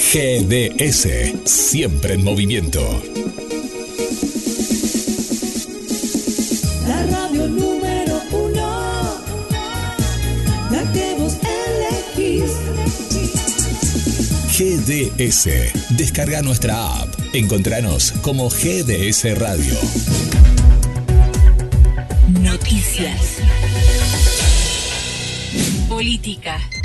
GDS, siempre en movimiento. La radio número uno, la que vos elegís. GDS, descarga nuestra app. Encontranos como GDS Radio.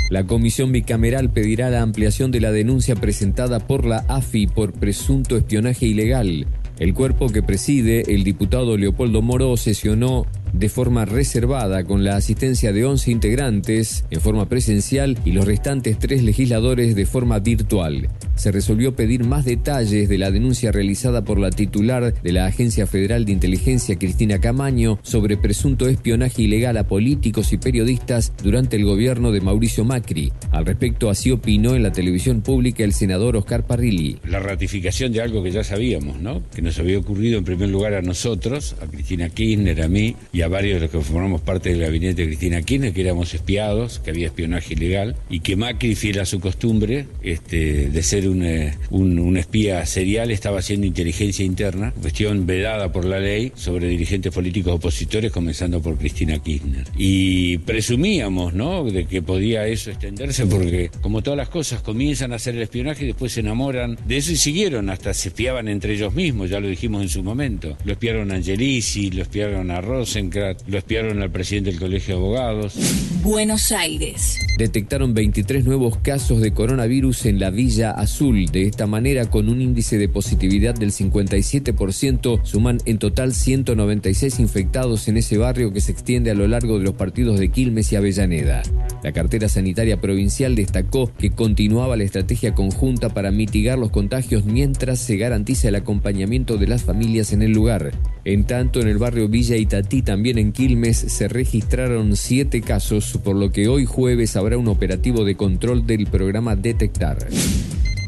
La comisión bicameral pedirá la ampliación de la denuncia presentada por la AFI por presunto espionaje ilegal. El cuerpo que preside, el diputado Leopoldo Moro, sesionó de forma reservada con la asistencia de 11 integrantes en forma presencial y los restantes tres legisladores de forma virtual. Se resolvió pedir más detalles de la denuncia realizada por la titular de la Agencia Federal de Inteligencia, Cristina Camaño, sobre presunto espionaje ilegal a políticos y periodistas durante el gobierno de Mauricio Macri. Al respecto, así opinó en la televisión pública el senador Oscar Parrilli. La ratificación de algo que ya sabíamos, ¿no? Que nos había ocurrido en primer lugar a nosotros, a Cristina Kirchner, a mí y a varios de los que formamos parte del gabinete de Cristina Kirchner, que éramos espiados, que había espionaje ilegal, y que Macri, fiel a su costumbre este, de ser un, eh, un, un espía serial, estaba haciendo inteligencia interna, cuestión vedada por la ley, sobre dirigentes políticos opositores, comenzando por Cristina Kirchner. Y presumíamos, ¿no?, de que podía eso extenderse, porque como todas las cosas, comienzan a hacer el espionaje y después se enamoran de eso y siguieron, hasta se espiaban entre ellos mismos, ya lo dijimos en su momento. Lo espiaron a Angelici, lo espiaron a Rosencrantz, lo espiaron al presidente del Colegio de Abogados. Buenos Aires. Detectaron 23 nuevos casos de coronavirus en la Villa Azul. De esta manera, con un índice de positividad del 57%, suman en total 196 infectados en ese barrio que se extiende a lo largo de los partidos de Quilmes y Avellaneda. La cartera sanitaria provincial destacó que continuaba la estrategia conjunta para mitigar los contagios mientras se garantiza el acompañamiento de las familias en el lugar. En tanto, en el barrio Villa Itatí, también en Quilmes, se registraron siete casos, por lo que hoy jueves habrá un operativo de control del programa Detectar.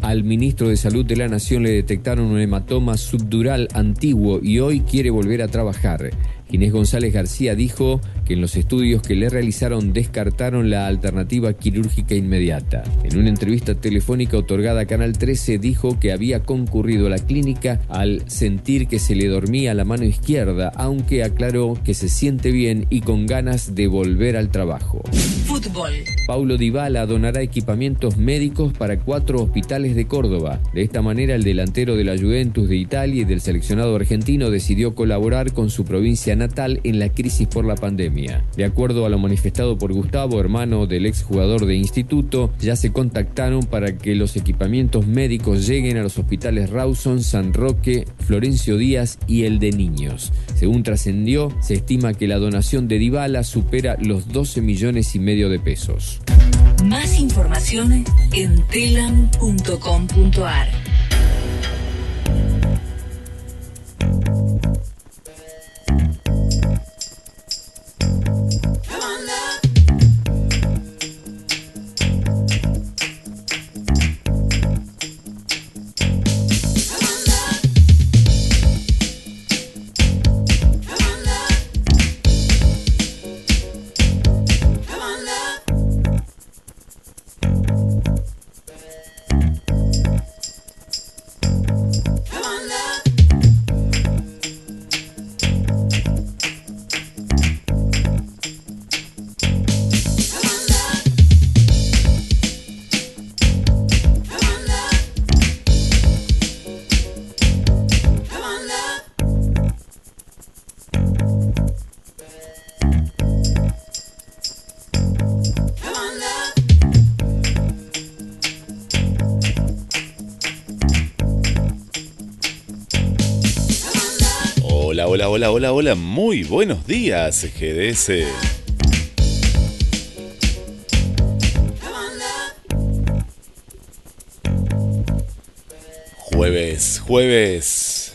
Al ministro de Salud de la Nación le detectaron un hematoma subdural antiguo y hoy quiere volver a trabajar. Inés González García dijo que en los estudios que le realizaron descartaron la alternativa quirúrgica inmediata. En una entrevista telefónica otorgada a Canal 13 dijo que había concurrido a la clínica al sentir que se le dormía la mano izquierda, aunque aclaró que se siente bien y con ganas de volver al trabajo. Fútbol. Paulo Dybala donará equipamientos médicos para cuatro hospitales de Córdoba. De esta manera, el delantero de la Juventus de Italia y del seleccionado argentino decidió colaborar con su provincia natal en la crisis por la pandemia. De acuerdo a lo manifestado por Gustavo, hermano del exjugador de instituto, ya se contactaron para que los equipamientos médicos lleguen a los hospitales Rawson, San Roque, Florencio Díaz y el de niños. Según trascendió, se estima que la donación de Dybala supera los 12 millones y medio de pesos. Más información en telam.com.ar. Hola, hola, hola, muy buenos días, GDS. Jueves, jueves,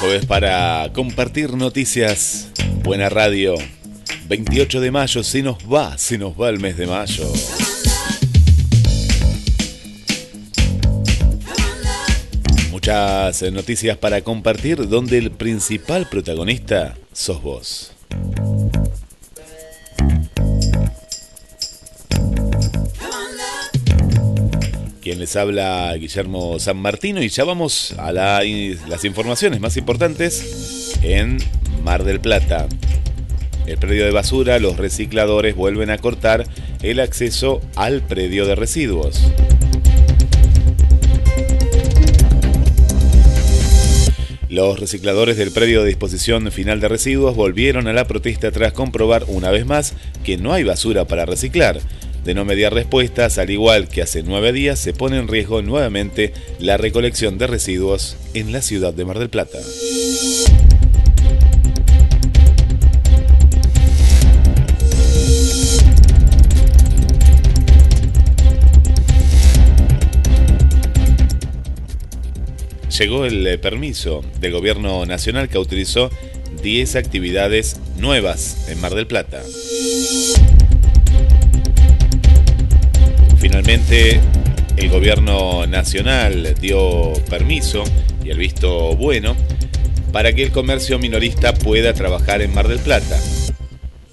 jueves para compartir noticias. Buena radio. 28 de mayo, se nos va, se nos va el mes de mayo. Muchas noticias para compartir donde el principal protagonista sos vos. Quien les habla, Guillermo San Martino, y ya vamos a la- las informaciones más importantes en Mar del Plata. El predio de basura, los recicladores vuelven a cortar el acceso al predio de residuos. Los recicladores del predio de disposición final de residuos volvieron a la protesta tras comprobar una vez más que no hay basura para reciclar. De no mediar respuestas, al igual que hace nueve días, se pone en riesgo nuevamente la recolección de residuos en la ciudad de Mar del Plata. Llegó el eh, permiso del gobierno nacional que autorizó 10 actividades nuevas en Mar del Plata. Finalmente, el gobierno nacional dio permiso y el visto bueno para que el comercio minorista pueda trabajar en Mar del Plata.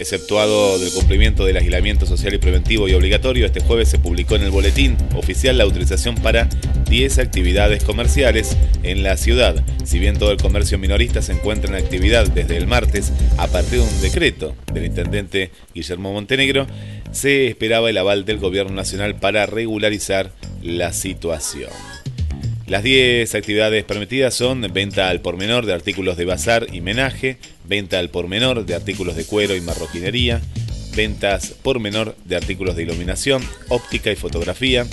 Exceptuado del cumplimiento del aislamiento social y preventivo y obligatorio, este jueves se publicó en el boletín oficial la autorización para 10 actividades comerciales en la ciudad. Si bien todo el comercio minorista se encuentra en actividad desde el martes, a partir de un decreto del intendente Guillermo Montenegro, se esperaba el aval del gobierno nacional para regularizar la situación. Las 10 actividades permitidas son venta al por menor de artículos de bazar y menaje, venta al por menor de artículos de cuero y marroquinería, ventas por menor de artículos de iluminación, óptica y fotografía,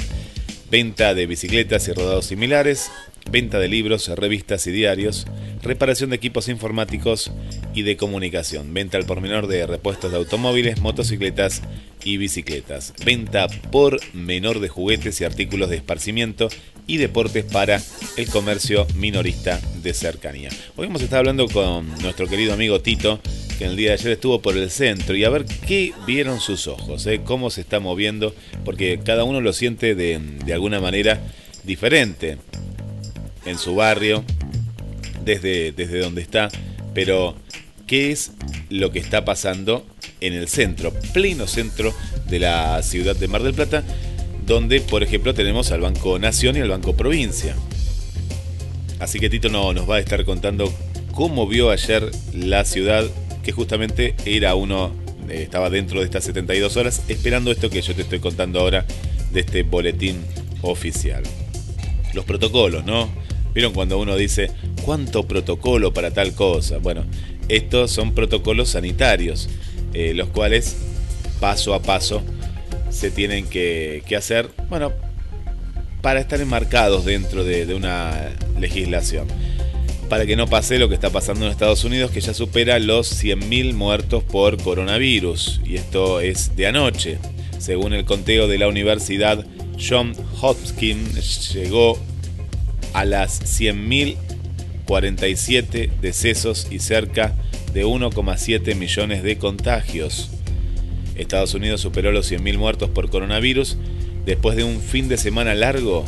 venta de bicicletas y rodados similares, venta de libros, revistas y diarios, reparación de equipos informáticos y de comunicación, venta al por menor de repuestos de automóviles, motocicletas y bicicletas, venta por menor de juguetes y artículos de esparcimiento y deportes para el comercio minorista de cercanía. Hoy hemos estado hablando con nuestro querido amigo Tito, que en el día de ayer estuvo por el centro y a ver qué vieron sus ojos, eh, cómo se está moviendo, porque cada uno lo siente de, de alguna manera diferente en su barrio, desde, desde donde está, pero ¿qué es lo que está pasando en el centro, pleno centro de la ciudad de Mar del Plata, donde, por ejemplo, tenemos al Banco Nación y al Banco Provincia? Así que Tito no, nos va a estar contando cómo vio ayer la ciudad, que justamente era uno, eh, estaba dentro de estas 72 horas, esperando esto que yo te estoy contando ahora de este boletín oficial. Los protocolos, ¿no? ¿Vieron cuando uno dice cuánto protocolo para tal cosa? Bueno, estos son protocolos sanitarios, eh, los cuales paso a paso se tienen que, que hacer, bueno, para estar enmarcados dentro de, una legislación. Para que no pase lo que está pasando en Estados Unidos, que ya supera los 100.000 muertos por coronavirus. Y esto es de anoche. Según el conteo de la Universidad John Hopkins, llegó a las 100.047 decesos y cerca de 1,7 millones de contagios. Estados Unidos superó los 100.000 muertos por coronavirus después de un fin de semana largo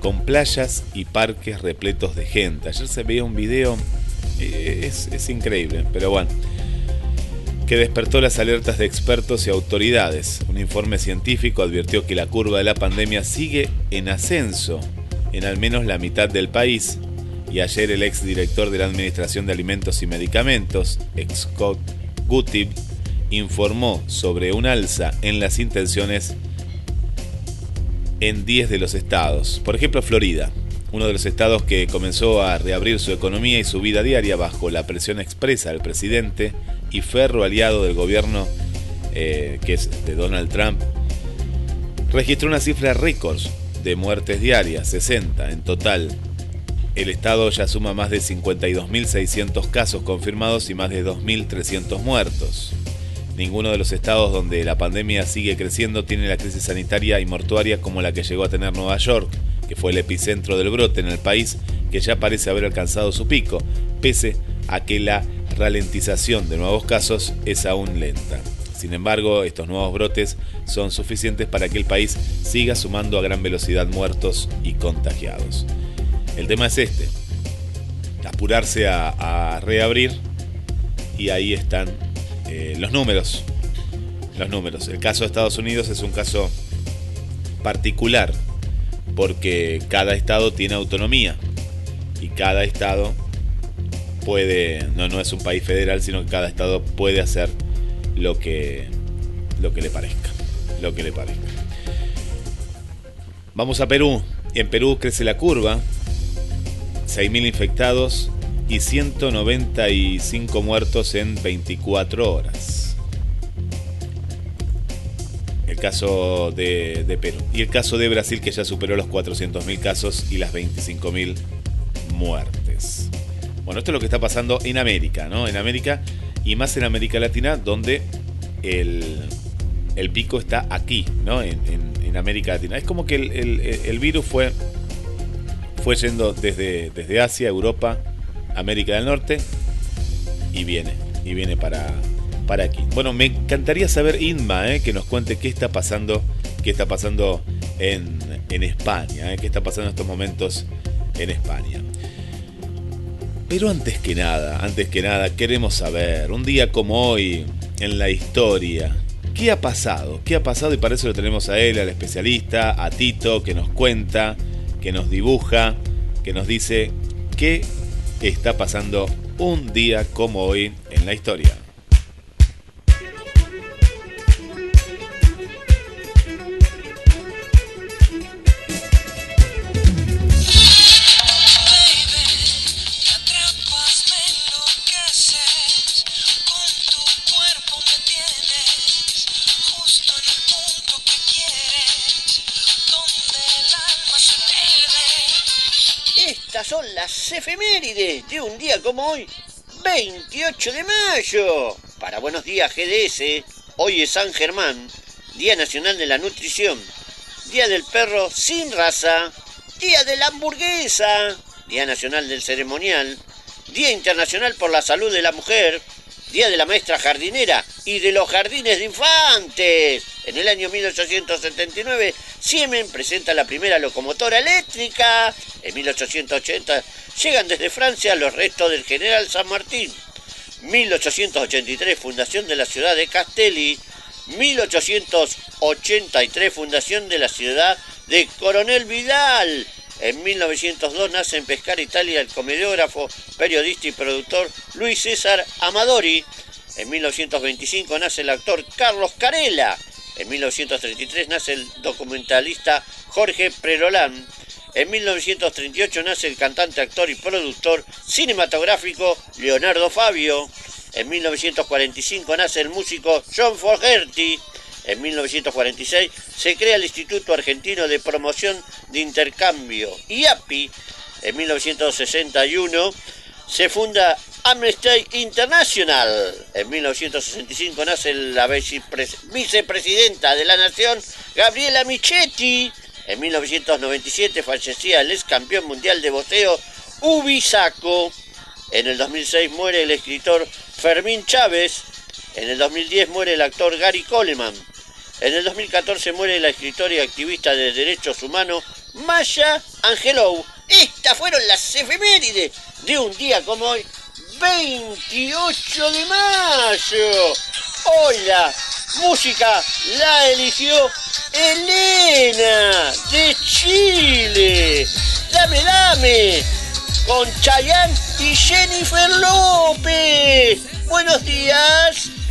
con playas y parques repletos de gente. Ayer se veía un video, eh, es, es increíble, pero bueno, que despertó las alertas de expertos y autoridades. Un informe científico advirtió que la curva de la pandemia sigue en ascenso en al menos la mitad del país. Y ayer el exdirector de la Administración de Alimentos y Medicamentos, Scott Gutib, informó sobre un alza en las intenciones en 10 de los estados. Por ejemplo, Florida, uno de los estados que comenzó a reabrir su economía y su vida diaria bajo la presión expresa del presidente y ferro aliado del gobierno eh, que es de Donald Trump, registró una cifra récord de muertes diarias, 60 en total. El estado ya suma más de 52.600 casos confirmados y más de 2.300 muertos. Ninguno de los estados donde la pandemia sigue creciendo tiene la crisis sanitaria y mortuaria como la que llegó a tener Nueva York, que fue el epicentro del brote en el país que ya parece haber alcanzado su pico, pese a que la ralentización de nuevos casos es aún lenta. Sin embargo, estos nuevos brotes son suficientes para que el país siga sumando a gran velocidad muertos y contagiados. El tema es este, apurarse a, reabrir y ahí están eh, los números. Los números. El caso de Estados Unidos es un caso particular porque cada estado tiene autonomía y cada estado puede, no, no es un país federal, sino que cada estado puede hacer lo que, lo que le parezca, lo que le parezca. Vamos a Perú. En Perú crece la curva, 6.000 infectados y 195 muertos en 24 horas. El caso de, de Perú. Y el caso de Brasil que ya superó los 400.000 casos y las 25.000 muertes. Bueno, esto es lo que está pasando en América, ¿no? En América y más en América Latina, donde el, el pico está aquí, ¿no? En, en- América Latina. Es como que el, el- el virus fue, fue yendo desde, desde Asia, Europa, América del Norte y viene, y viene para, para aquí. Bueno, me encantaría saber, Inma, ¿eh? que nos cuente qué está pasando, qué está pasando en, en España, ¿eh? qué está pasando en estos momentos en España. Pero antes que nada, antes que nada, queremos saber, un día como hoy, en la historia, ¿qué ha pasado? ¿Qué ha pasado? Y para eso lo tenemos a él, al especialista, a Tito, que nos cuenta, que nos dibuja, que nos dice qué está pasando un día como hoy en la historia. De un día como hoy, 28 de mayo. Para buenos días GDS, hoy es San Germán, Día Nacional de la Nutrición, Día del Perro sin raza, Día de la Hamburguesa, Día Nacional del Ceremonial, Día Internacional por la Salud de la Mujer, Día de la Maestra Jardinera y de los Jardines de Infantes. En el año 1879, Siemens presenta la primera locomotora eléctrica. En 1880 llegan desde Francia los restos del general San Martín. 1883, fundación de la ciudad de Castelli. 1883, fundación de la ciudad de Coronel Vidal. En 1902 nace en Pescara, Italia, el comediógrafo, periodista y productor Luis César Amadori. En 1925 nace el actor Carlos Carela. En 1933 nace el documentalista Jorge Prerolán. En 1938 nace el cantante, actor y productor cinematográfico Leonardo Fabio. En 1945 nace el músico John Fogerty. En 1946 se crea el Instituto Argentino de Promoción de Intercambio, IAPI. En 1961 se funda Amnesty International. En 1965 nace la vicepres- vicepresidenta de la Nación, Gabriela Michetti. En 1997 fallecía el ex campeón mundial de boxeo, Ubisaco. En el 2006 muere el escritor Fermín Chávez. En el 2010 muere el actor Gary Coleman. En el 2014 muere la escritora y activista de derechos humanos Maya Angelou. Estas fueron las efemérides de un día como hoy, 28 de mayo. Hoy la música la eligió Elena de Chile. Dame, dame. Con Chayanne y Jennifer López. Buenos días,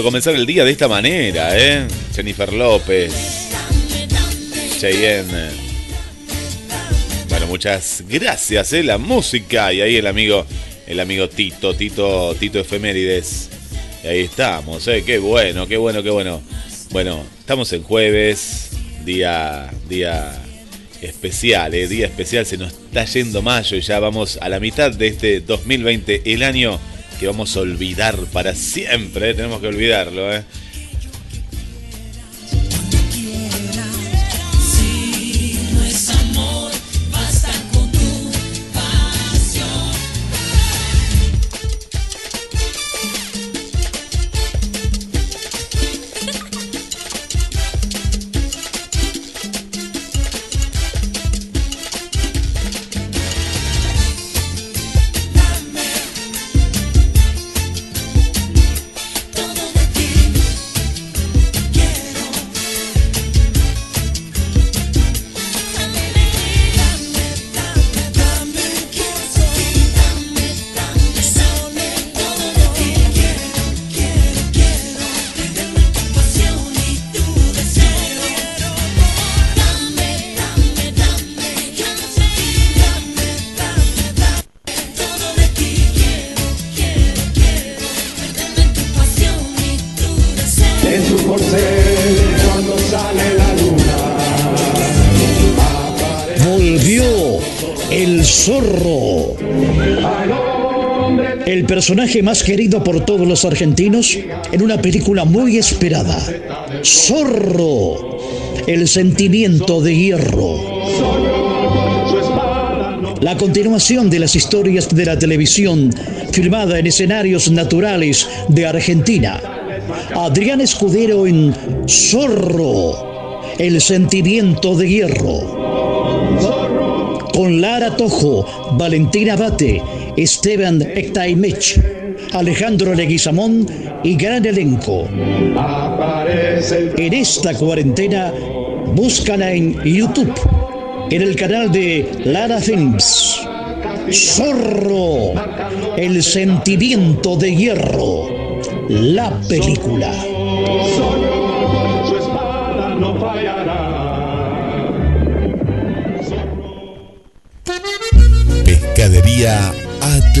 comenzar el día de esta manera, ¿eh? Jennifer López, Cheyenne. Bueno, muchas gracias, ¿eh? La música. Y ahí el amigo, el amigo Tito, Tito, Tito Efemérides. Y ahí estamos, ¿eh? Qué bueno, qué bueno, qué bueno. Bueno, estamos en jueves, día, día especial, ¿eh? Día especial, se nos está yendo mayo y ya vamos a la mitad de este 2020, el año que vamos a olvidar para siempre, ¿eh? tenemos que olvidarlo, ¿eh? Personaje más querido por todos los argentinos en una película muy esperada. Zorro, el sentimiento de hierro. La continuación de las historias de la televisión filmada en escenarios naturales de Argentina. Adrián Escudero en Zorro, el sentimiento de hierro. Con Lara Tojo, Valentina Bate Esteban Ectaimech, Alejandro Leguizamón y gran elenco. En esta cuarentena, búscala en YouTube, en el canal de Lara Films. Zorro, el sentimiento de hierro, la película. Pescadería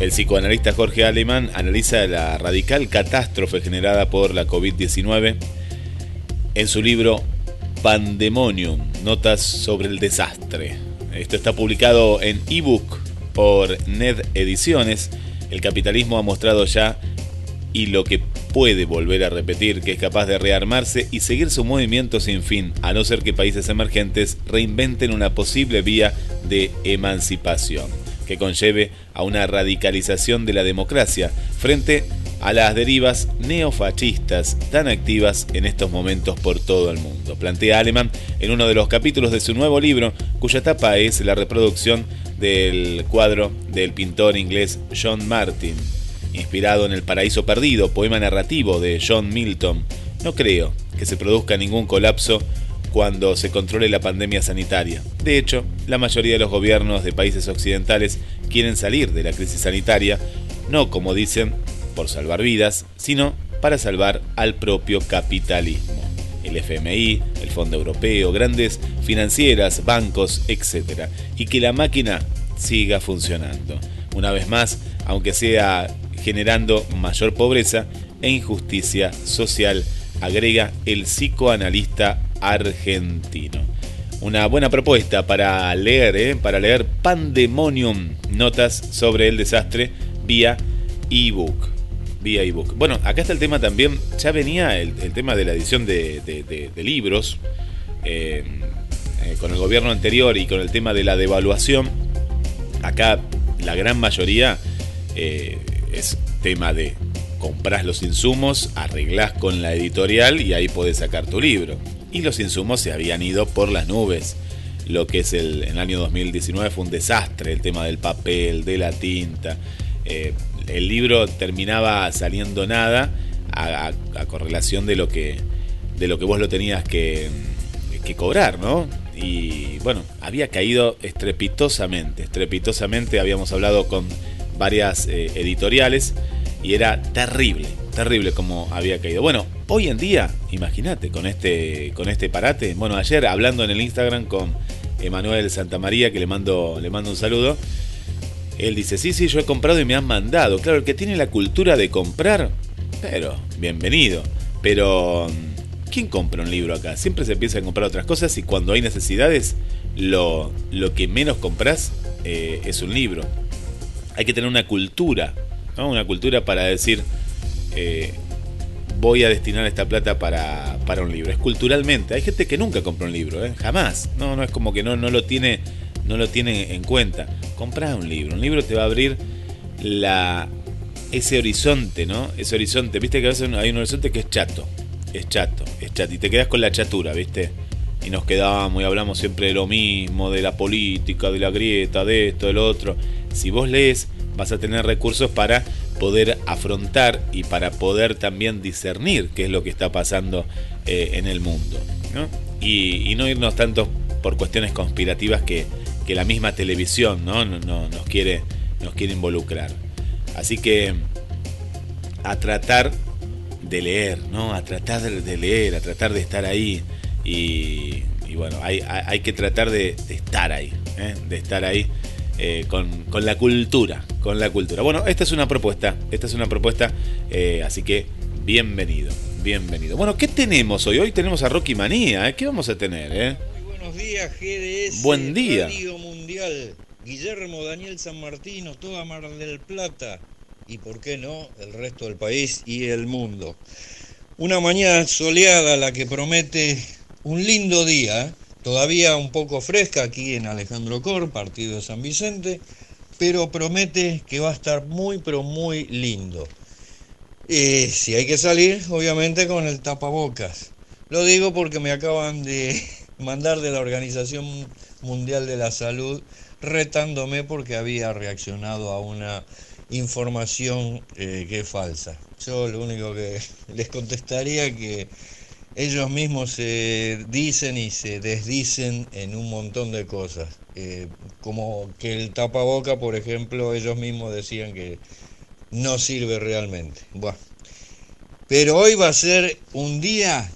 El psicoanalista Jorge Alemán analiza la radical catástrofe generada por la COVID-19 en su libro Pandemonium, Notas sobre el Desastre. Esto está publicado en ebook por Ned Ediciones. El capitalismo ha mostrado ya y lo que puede volver a repetir, que es capaz de rearmarse y seguir su movimiento sin fin, a no ser que países emergentes reinventen una posible vía de emancipación, que conlleve a una radicalización de la democracia frente a las derivas neofascistas tan activas en estos momentos por todo el mundo. Plantea Alemán en uno de los capítulos de su nuevo libro, cuya tapa es la reproducción del cuadro del pintor inglés John Martin, inspirado en El Paraíso Perdido, poema narrativo de John Milton. No creo que se produzca ningún colapso cuando se controle la pandemia sanitaria. De hecho, la mayoría de los gobiernos de países occidentales quieren salir de la crisis sanitaria, no como dicen, por salvar vidas, sino para salvar al propio capitalismo. El FMI, el Fondo Europeo, grandes financieras, bancos, etc. Y que la máquina siga funcionando. Una vez más, aunque sea generando mayor pobreza e injusticia social, agrega el psicoanalista argentino. Una buena propuesta para leer, ¿eh? para leer Pandemonium, notas sobre el desastre vía ebook. Vía ebook. Bueno, acá está el tema también, ya venía el, tema de la edición de, libros eh, eh, con el gobierno anterior y con el tema de la devaluación. Acá la gran mayoría es tema de compras los insumos, arreglás con la editorial y ahí podés sacar tu libro. Y los insumos se habían ido por las nubes. Lo que es el, en el año 2019 fue un desastre, el tema del papel, de la tinta. Eh, el libro terminaba saliendo nada a, correlación de lo que de lo que vos lo tenías que, que cobrar, ¿no? Y bueno, había caído estrepitosamente, estrepitosamente, habíamos hablado con varias eh, editoriales y era terrible, terrible como había caído. Bueno, hoy en día, imagínate, con este, con este parate, bueno, ayer hablando en el Instagram con Emanuel Santamaría, que le mando, le mando un saludo, él dice, sí, sí, yo he comprado y me han mandado. Claro, el que tiene la cultura de comprar, pero bienvenido. Pero, ¿quién compra un libro acá? Siempre se piensa en comprar otras cosas y cuando hay necesidades, lo, lo que menos compras eh, es un libro hay que tener una cultura, ¿no? Una cultura para decir, eh, voy a destinar esta plata para, para, un libro. Es culturalmente. Hay gente que nunca compra un libro, ¿eh? jamás. No, no es como que no, no lo tiene, no lo tiene en cuenta. Compra un libro. Un libro te va a abrir la, ese horizonte, ¿no? Ese horizonte. Viste que hay un horizonte que es chato. Es chato, es chato. Y te quedas con la chatura, ¿viste? Y nos quedamos y hablamos siempre de lo mismo, de la política, de la grieta, de esto, de lo otro si vos lees, vas a tener recursos para poder afrontar y para poder también discernir qué es lo que está pasando eh, en el mundo. Y, no irnos tanto por cuestiones conspirativas que, la misma televisión ¿no? No, nos, quiere, nos quiere involucrar. Así que a tratar de leer, ¿no? A tratar de leer, a tratar de estar ahí. Y, bueno, hay, hay, que tratar de, estar ahí, ¿eh? de estar ahí eh, con, la cultura, con la cultura. Bueno, esta es una propuesta, esta es una propuesta, eh, así que bienvenido, bienvenido. Bueno, ¿qué tenemos hoy? Hoy tenemos a Rocky Manía, ¿eh? ¿qué vamos a tener? Muy buenos días, GDS. Buen día. Radio Mundial. Guillermo Daniel San Martino, toda Mar del Plata y, por qué no, el resto del país y el mundo. Una mañana soleada la que promete un lindo día, todavía un poco fresca aquí en Alejandro Cor, partido de San Vicente, pero promete que va a estar muy, pero muy lindo. Eh, si hay que salir, obviamente con el tapabocas. Lo digo porque me acaban de mandar de la Organización Mundial de la Salud retándome porque había reaccionado a una información eh, que es falsa. Yo lo único que les contestaría que ellos mismos se dicen y se desdicen en un montón de cosas. Eh, como que el tapaboca, por ejemplo, ellos mismos decían que no sirve realmente. Bueno. Pero hoy va a ser un día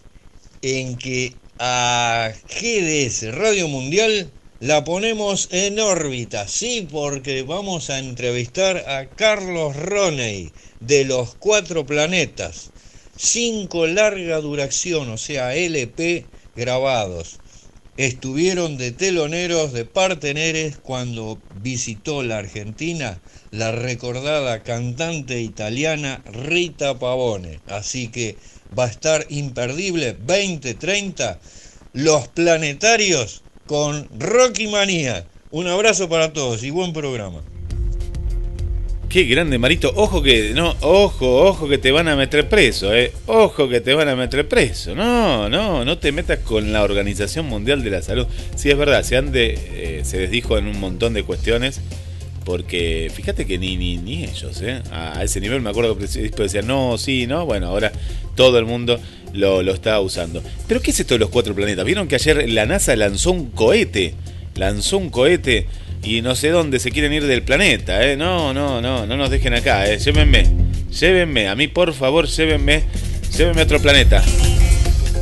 en que a GDS Radio Mundial la ponemos en órbita, sí, porque vamos a entrevistar a Carlos Roney de los cuatro planetas. Cinco larga duración, o sea, LP grabados. Estuvieron de teloneros, de parteneres, cuando visitó la Argentina la recordada cantante italiana Rita Pavone. Así que va a estar imperdible 2030 Los Planetarios con Rocky Manía. Un abrazo para todos y buen programa. Qué grande, Marito. Ojo que, no, ojo, ojo que te van a meter preso, eh. Ojo que te van a meter preso. No, no, no te metas con la Organización Mundial de la Salud. Sí, es verdad, se, han eh, se desdijo en un montón de cuestiones. Porque fíjate que ni, ni, ni ellos, ¿eh? a, ese nivel me acuerdo que decían, no, sí, no. Bueno, ahora todo el mundo lo, lo está usando. Pero ¿qué es esto de los cuatro planetas? Vieron que ayer la NASA lanzó un cohete, lanzó un cohete y no sé dónde se quieren ir del planeta, ¿eh? No, no, no, no nos dejen acá, ¿eh? Llévenme, llévenme, a mí por favor, llévenme, llévenme a otro planeta.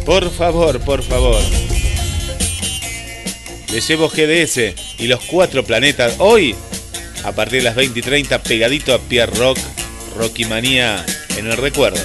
Por favor, por favor. Le llevo GDS y los cuatro planetas hoy, a partir de las 20 y 30, pegadito a Pierre Rock, Rocky Manía en el recuerdo.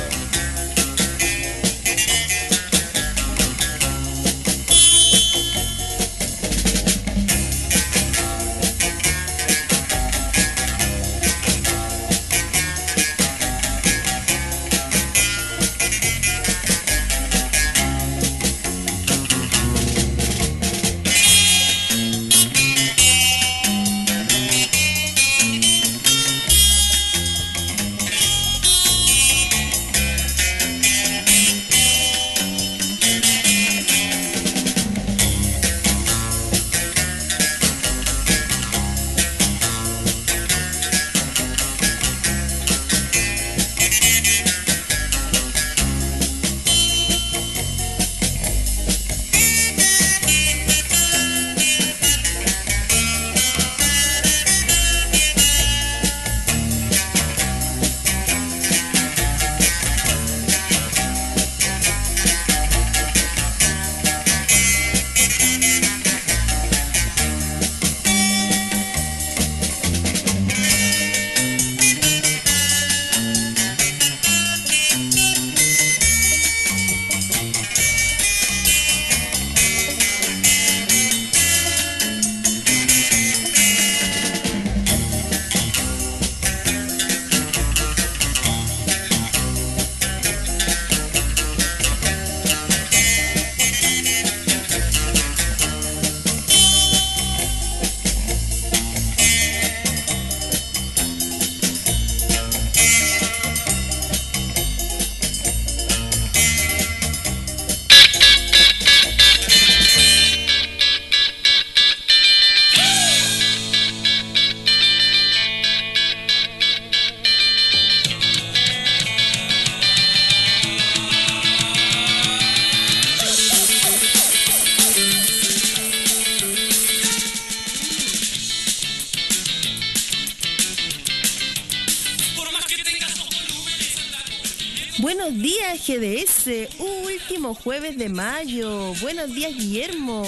De mayo. Buenos días, Guillermo.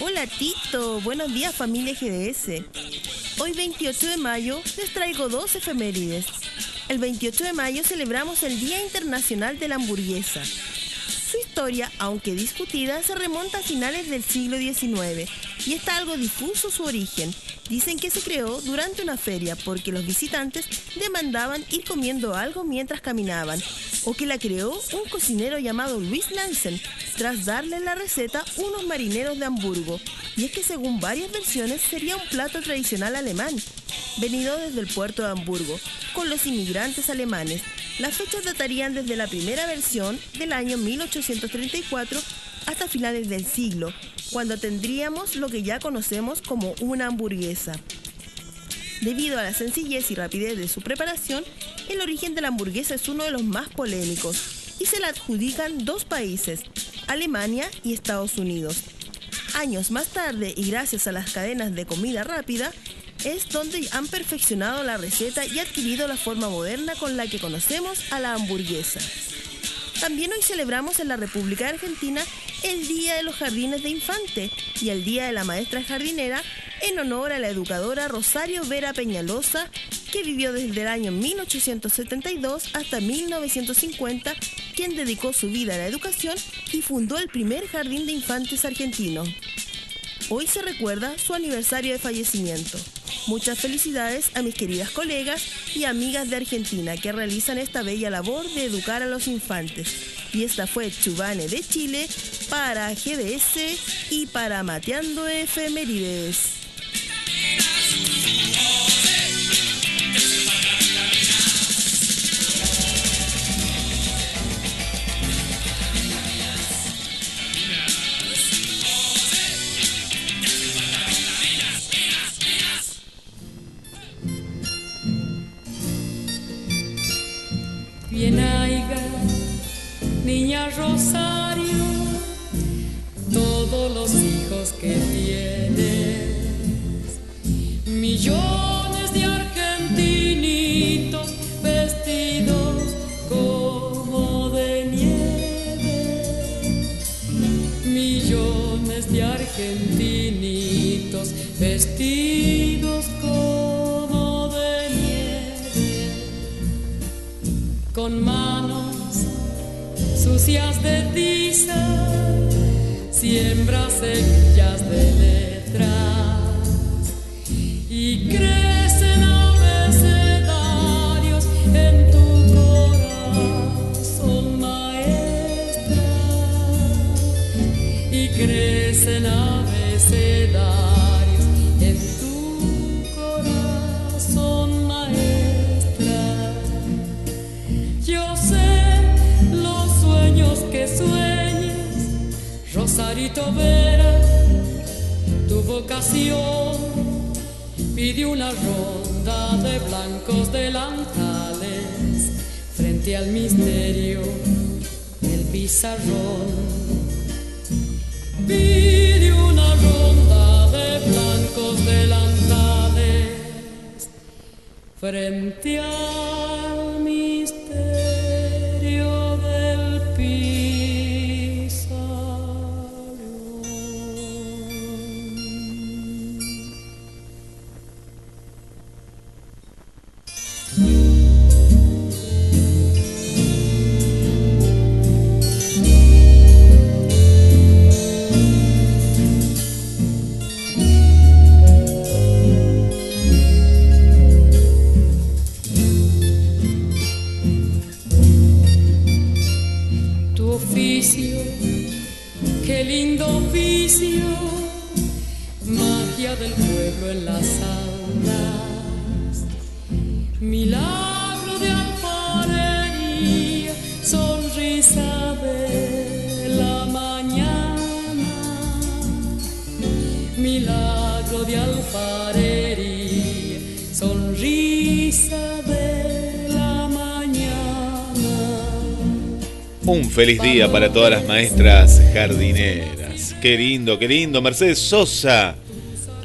Hola, Tito. Buenos días, familia GDS. Hoy, 28 de mayo, les traigo dos efemérides. El 28 de mayo celebramos el Día Internacional de la Hamburguesa. Su historia, aunque discutida, se remonta a finales del siglo XIX y está algo difuso su origen. Dicen que se creó durante una feria porque los visitantes demandaban ir comiendo algo mientras caminaban, o que la creó un cocinero llamado Luis Nansen tras darle la receta unos marineros de Hamburgo. Y es que según varias versiones sería un plato tradicional alemán, venido desde el puerto de Hamburgo, con los inmigrantes alemanes. Las fechas datarían desde la primera versión del año 1834 hasta finales del siglo, cuando tendríamos lo que ya conocemos como una hamburguesa. Debido a la sencillez y rapidez de su preparación, el origen de la hamburguesa es uno de los más polémicos y se la adjudican dos países, Alemania y Estados Unidos. Años más tarde y gracias a las cadenas de comida rápida, es donde han perfeccionado la receta y adquirido la forma moderna con la que conocemos a la hamburguesa. También hoy celebramos en la República Argentina el Día de los Jardines de Infante y el Día de la Maestra Jardinera en honor a la educadora Rosario Vera Peñalosa, que vivió desde el año 1872 hasta 1950, quien dedicó su vida a la educación y fundó el primer jardín de infantes argentino. Hoy se recuerda su aniversario de fallecimiento. Muchas felicidades a mis queridas colegas y amigas de Argentina que realizan esta bella labor de educar a los infantes. Y esta fue Chubane de Chile para GDS y para Mateando Efemérides. Argentinitos vestidos como de nieve con manos sucias de tiza, siembra Vera, tu vocación pide una ronda de blancos delantales frente al misterio del pizarrón. Pide una ronda de blancos delantales frente al feliz día para todas las maestras jardineras. Qué lindo, qué lindo. Mercedes Sosa,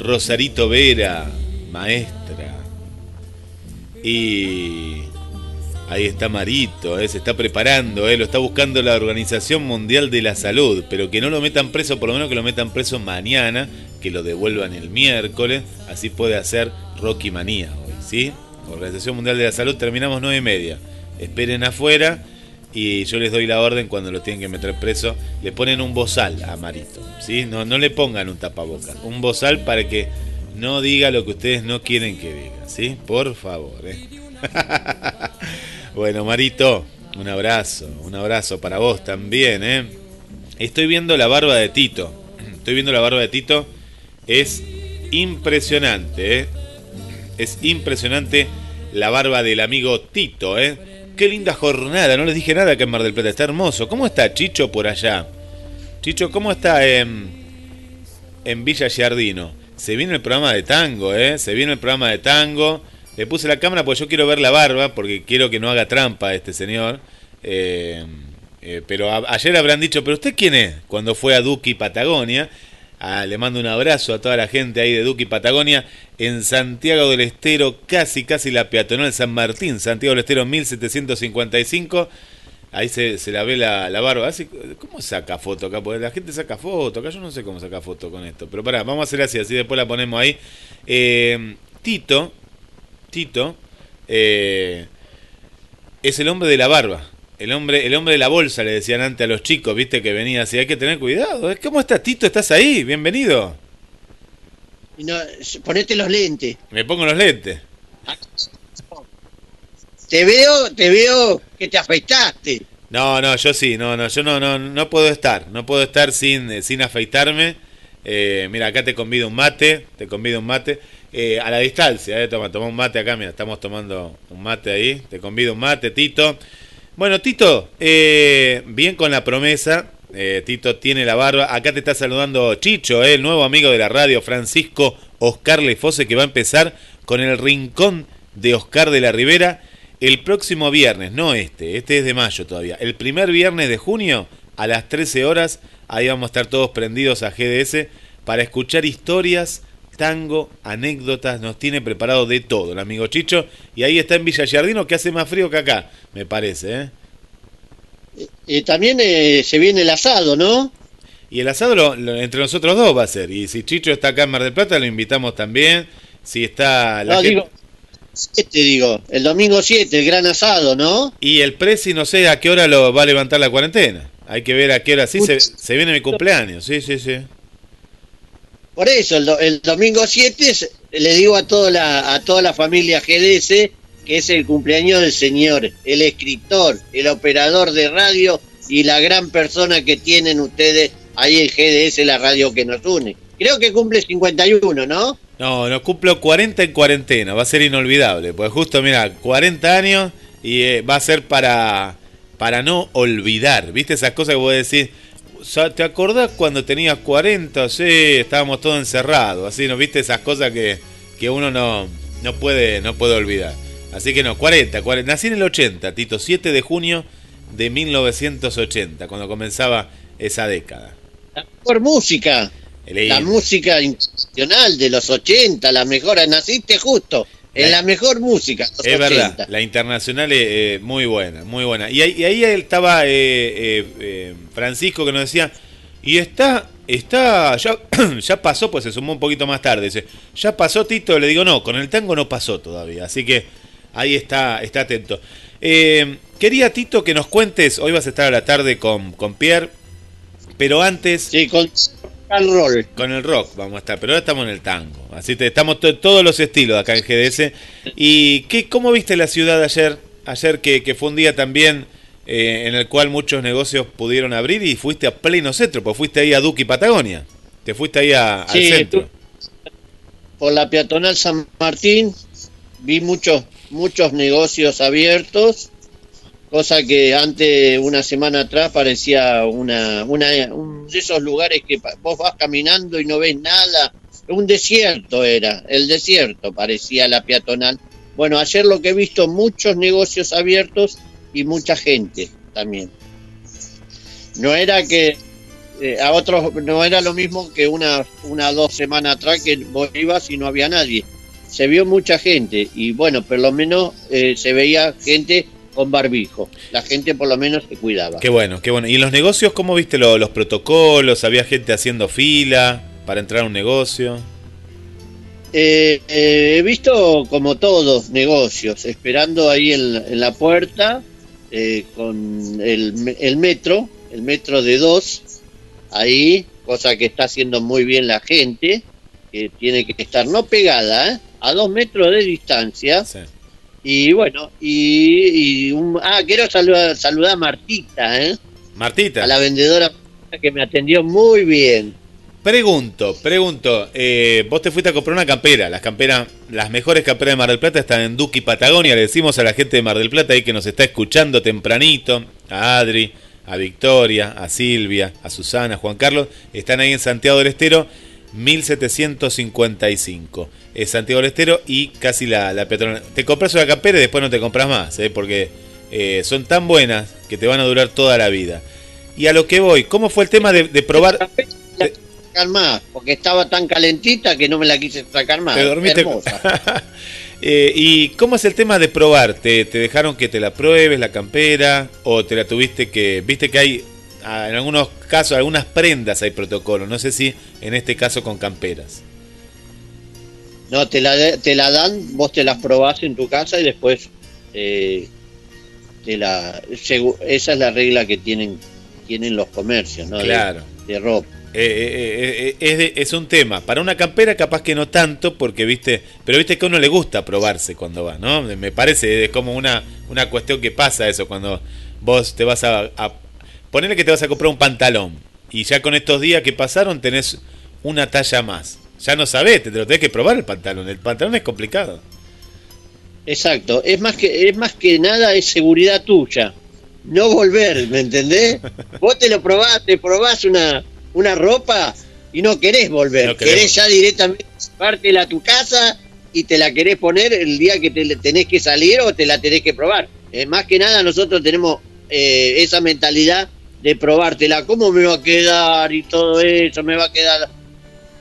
Rosarito Vera, maestra. Y ahí está Marito, eh, se está preparando, eh, lo está buscando la Organización Mundial de la Salud, pero que no lo metan preso, por lo menos que lo metan preso mañana, que lo devuelvan el miércoles, así puede hacer Rocky Manía hoy, ¿sí? Organización Mundial de la Salud, terminamos nueve y media. Esperen afuera y yo les doy la orden cuando lo tienen que meter preso, le ponen un bozal a Marito, ¿sí? No, no le pongan un tapabocas, un bozal para que no diga lo que ustedes no quieren que diga, ¿sí? Por favor, ¿eh? bueno, Marito, un abrazo, un abrazo para vos también, ¿eh? Estoy viendo la barba de Tito, estoy viendo la barba de Tito, es impresionante, ¿eh? Es impresionante la barba del amigo Tito, ¿eh? Qué linda jornada, no les dije nada que en Mar del Plata, está hermoso. ¿Cómo está Chicho por allá? Chicho, ¿cómo está en, en Villa Giardino? Se viene el programa de tango, ¿eh? Se viene el programa de tango. Le puse la cámara porque yo quiero ver la barba, porque quiero que no haga trampa este señor. Eh, eh, pero ayer habrán dicho, ¿pero usted quién es? Cuando fue a Duki Patagonia. Ah, le mando un abrazo a toda la gente ahí de Duki Patagonia en Santiago del Estero, casi casi la peatonal San Martín, Santiago del Estero 1755. Ahí se, se la ve la, la barba. Así, ¿Cómo saca foto acá? Porque la gente saca foto. Acá yo no sé cómo saca foto con esto. Pero pará, vamos a hacer así, así después la ponemos ahí. Eh, Tito, Tito, eh, es el hombre de la barba. El hombre, el hombre de la bolsa, le decían antes a los chicos, viste, que venía así. Hay que tener cuidado. ¿eh? ¿Cómo estás, Tito? ¿Estás ahí? Bienvenido. No, ponete los lentes. Me pongo los lentes. Te veo, te veo que te afeitaste. No, no, yo sí, no, no, yo no, no, no puedo estar, no puedo estar sin, sin afeitarme. Eh, mira, acá te convido un mate, te convido un mate, eh, a la distancia, eh, toma, toma un mate acá, mira, estamos tomando un mate ahí, te convido un mate, Tito. Bueno, Tito, eh, bien con la promesa, eh, Tito tiene la barba, acá te está saludando Chicho, eh, el nuevo amigo de la radio, Francisco Oscar Lefose, que va a empezar con el rincón de Oscar de la Rivera el próximo viernes, no este, este es de mayo todavía, el primer viernes de junio a las 13 horas, ahí vamos a estar todos prendidos a GDS para escuchar historias, tango, anécdotas, nos tiene preparado de todo el amigo Chicho, y ahí está en Villa Giardino que hace más frío que acá, me parece, ¿eh? Y también eh, se viene el asado, ¿no? Y el asado lo- lo- entre nosotros dos va a ser, y si Chicho está acá en Mar del Plata lo invitamos también, si está la No, gente- digo, siete, digo, el domingo 7, el gran asado, ¿no? Y el Prezi no sé a qué hora lo va a levantar la cuarentena. Hay que ver a qué hora. Sí, se, se viene mi cumpleaños. Sí, sí, sí. Por eso, el, do- el domingo 7 es- le digo a toda la, a toda la familia GDS que es el cumpleaños del señor, el escritor, el operador de radio y la gran persona que tienen ustedes ahí en GDS, la radio que nos une. Creo que cumple 51, ¿no? No, no cumplo 40 en cuarentena. Va a ser inolvidable. Pues justo, mira, 40 años y eh, va a ser para, para no olvidar. ¿Viste esas cosas que vos decís? ¿Te acordás cuando tenías 40? Sí, estábamos todos encerrados. Así, ¿no? ¿Viste esas cosas que, que uno no, no, puede, no puede olvidar? Así que no, 40, 40. Nací en el 80, Tito, 7 de junio de 1980, cuando comenzaba esa década. Por música. El- La música internacional de los 80, la mejor. Naciste justo en La- mejor música. los Es 80. verdad, la internacional es eh, muy buena, muy buena. Y ahí, y ahí estaba eh, eh, eh, Francisco que nos decía, y está, está, ya, ya pasó, pues se sumó un poquito más tarde. Dice, ya pasó Tito, le digo, no, con el tango no pasó todavía. Así que ahí está, está atento. Eh, quería Tito que nos cuentes, hoy vas a estar a la tarde con, con Pierre, pero antes... Sí, con roll. Con el rock vamos a estar, pero ahora estamos en el tango. Así te, estamos to- todos los estilos acá en GDS. ¿Y qué, cómo viste la ciudad ayer? Ayer que, que fue un día también eh, en el cual muchos negocios pudieron abrir y fuiste a pleno centro, pues fuiste ahí a Duque y Patagonia. Te fuiste ahí a- al centro. por la peatonal San Martín vi muchos muchos negocios abiertos cosa que antes una semana atrás parecía una una un de esos lugares que vos vas caminando y no ves nada. Un desierto era el desierto parecía la peatonal. Bueno ayer lo que he visto muchos negocios abiertos y mucha gente también. No era que eh, a otros no era lo mismo que una una dos semanas atrás que vos ibas y no había nadie. Se vio mucha gente y bueno por lo menos eh, se veía gente con barbijo la gente por lo menos se cuidaba Qué bueno, qué bueno. ¿Y en los negocios cómo viste lo- los protocolos? ¿Había gente haciendo fila para entrar a un negocio? Eh, eh, he visto como todos negocios esperando ahí en, la- en la puerta eh, con el, me- el metro, el metro de dos, ahí, cosa que está haciendo muy bien la gente, que tiene que estar no pegada, ¿eh? a dos metros de distancia. Y bueno, y, y un- ah, quiero saludar, saludar a Martita, ¿eh? Martita. a la vendedora que me atendió muy bien. Pregunto, pregunto, eh, vos te fuiste a comprar una campera, las camperas, las mejores camperas de Mar del Plata están en Duki Patagonia, le decimos a la gente de Mar del Plata ahí que nos está escuchando tempranito, a Adri, a Victoria, a Silvia, a Susana, a Juan Carlos, están ahí en Santiago del Estero, 1755. Es Santiago del Estero y casi la, la peatonal. Te compras una campera y después no te compras más, ¿eh? porque eh, son tan buenas que te van a durar toda la vida. Y a lo que voy, ¿cómo fue el tema de, de probar? Sacar más, porque estaba tan calentita que no me la quise sacar más. Te dormiste Hermosa. Eh, ¿Y cómo es el tema de probar? ¿Te, te dejaron que te la pruebes, la campera? ¿O te la tuviste que.? Viste que hay, en algunos casos, algunas prendas hay protocolo. No sé si en este caso con camperas. No, te la, de- te la dan, vos te las probás en tu casa y después eh, te la, esa es la regla que tienen tienen los comercios, ¿no? Claro. De, ropa. Eh, eh, eh, es, de- es un tema. Para una campera, capaz que no tanto, porque viste. Pero viste que a uno le gusta probarse cuando va, ¿no? Me parece, es como una, una cuestión que pasa eso cuando vos te vas a, a. Ponele que te vas a comprar un pantalón. Y ya con estos días que pasaron tenés una talla más. Ya no sabés, te lo tenés que probar el pantalón. El pantalón es complicado. Exacto, es más que es más que nada es seguridad tuya. No volver, ¿me entendés? Vos te lo probás, te probás una una ropa y no querés volver, No querés querés ya directamente llevártela a tu casa y te la querés poner el día que te tenés que salir o te la tenés que probar. Eh, más que nada nosotros tenemos eh, esa mentalidad de probártela, cómo me va a quedar y todo eso, me va a quedar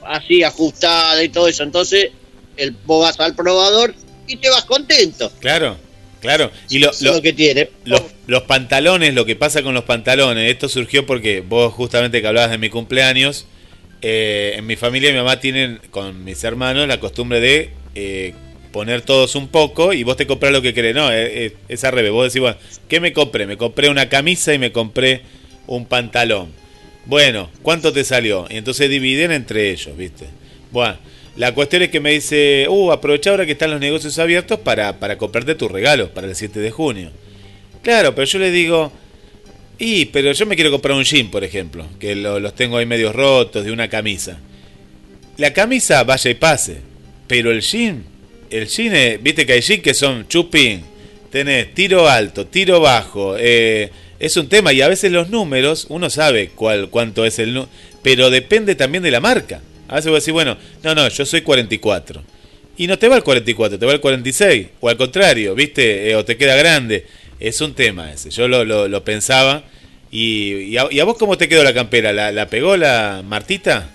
así ajustada y todo eso. Entonces, el, vos vas al probador y te vas contento. Claro, claro. Y lo, es lo que tiene. Los, los pantalones, lo que pasa con los pantalones, esto surgió porque vos justamente que hablabas de mi cumpleaños, eh, en mi familia mi mamá tienen con mis hermanos la costumbre de eh, poner todos un poco y vos te comprás lo que querés. No, eh, eh, es al revés. Vos decís, bueno, ¿qué me compré? Me compré una camisa y me compré un pantalón. Bueno, ¿cuánto te salió? Y entonces dividen entre ellos, ¿viste? Bueno, la cuestión es que me dice, uh, aprovecha ahora que están los negocios abiertos para, para comprarte tus regalos para el 7 de junio. Claro, pero yo le digo, y, pero yo me quiero comprar un jean, por ejemplo, que lo- los tengo ahí medios rotos, de una camisa. La camisa vaya y pase, pero el jean, el jean, es- viste que hay jean que son chupín, tenés tiro alto, tiro bajo, eh, es un tema y a veces los números, uno sabe cuál, cuánto es el número, pero depende también de la marca. A veces vos decís, bueno, no, no, yo soy 44. Y no te va el 44, te va el 46. O al contrario, ¿viste? Eh, o te queda grande. Es un tema ese. Yo lo, lo, lo pensaba. Y, y, a, y a vos cómo te quedó la campera? ¿La, la pegó la Martita?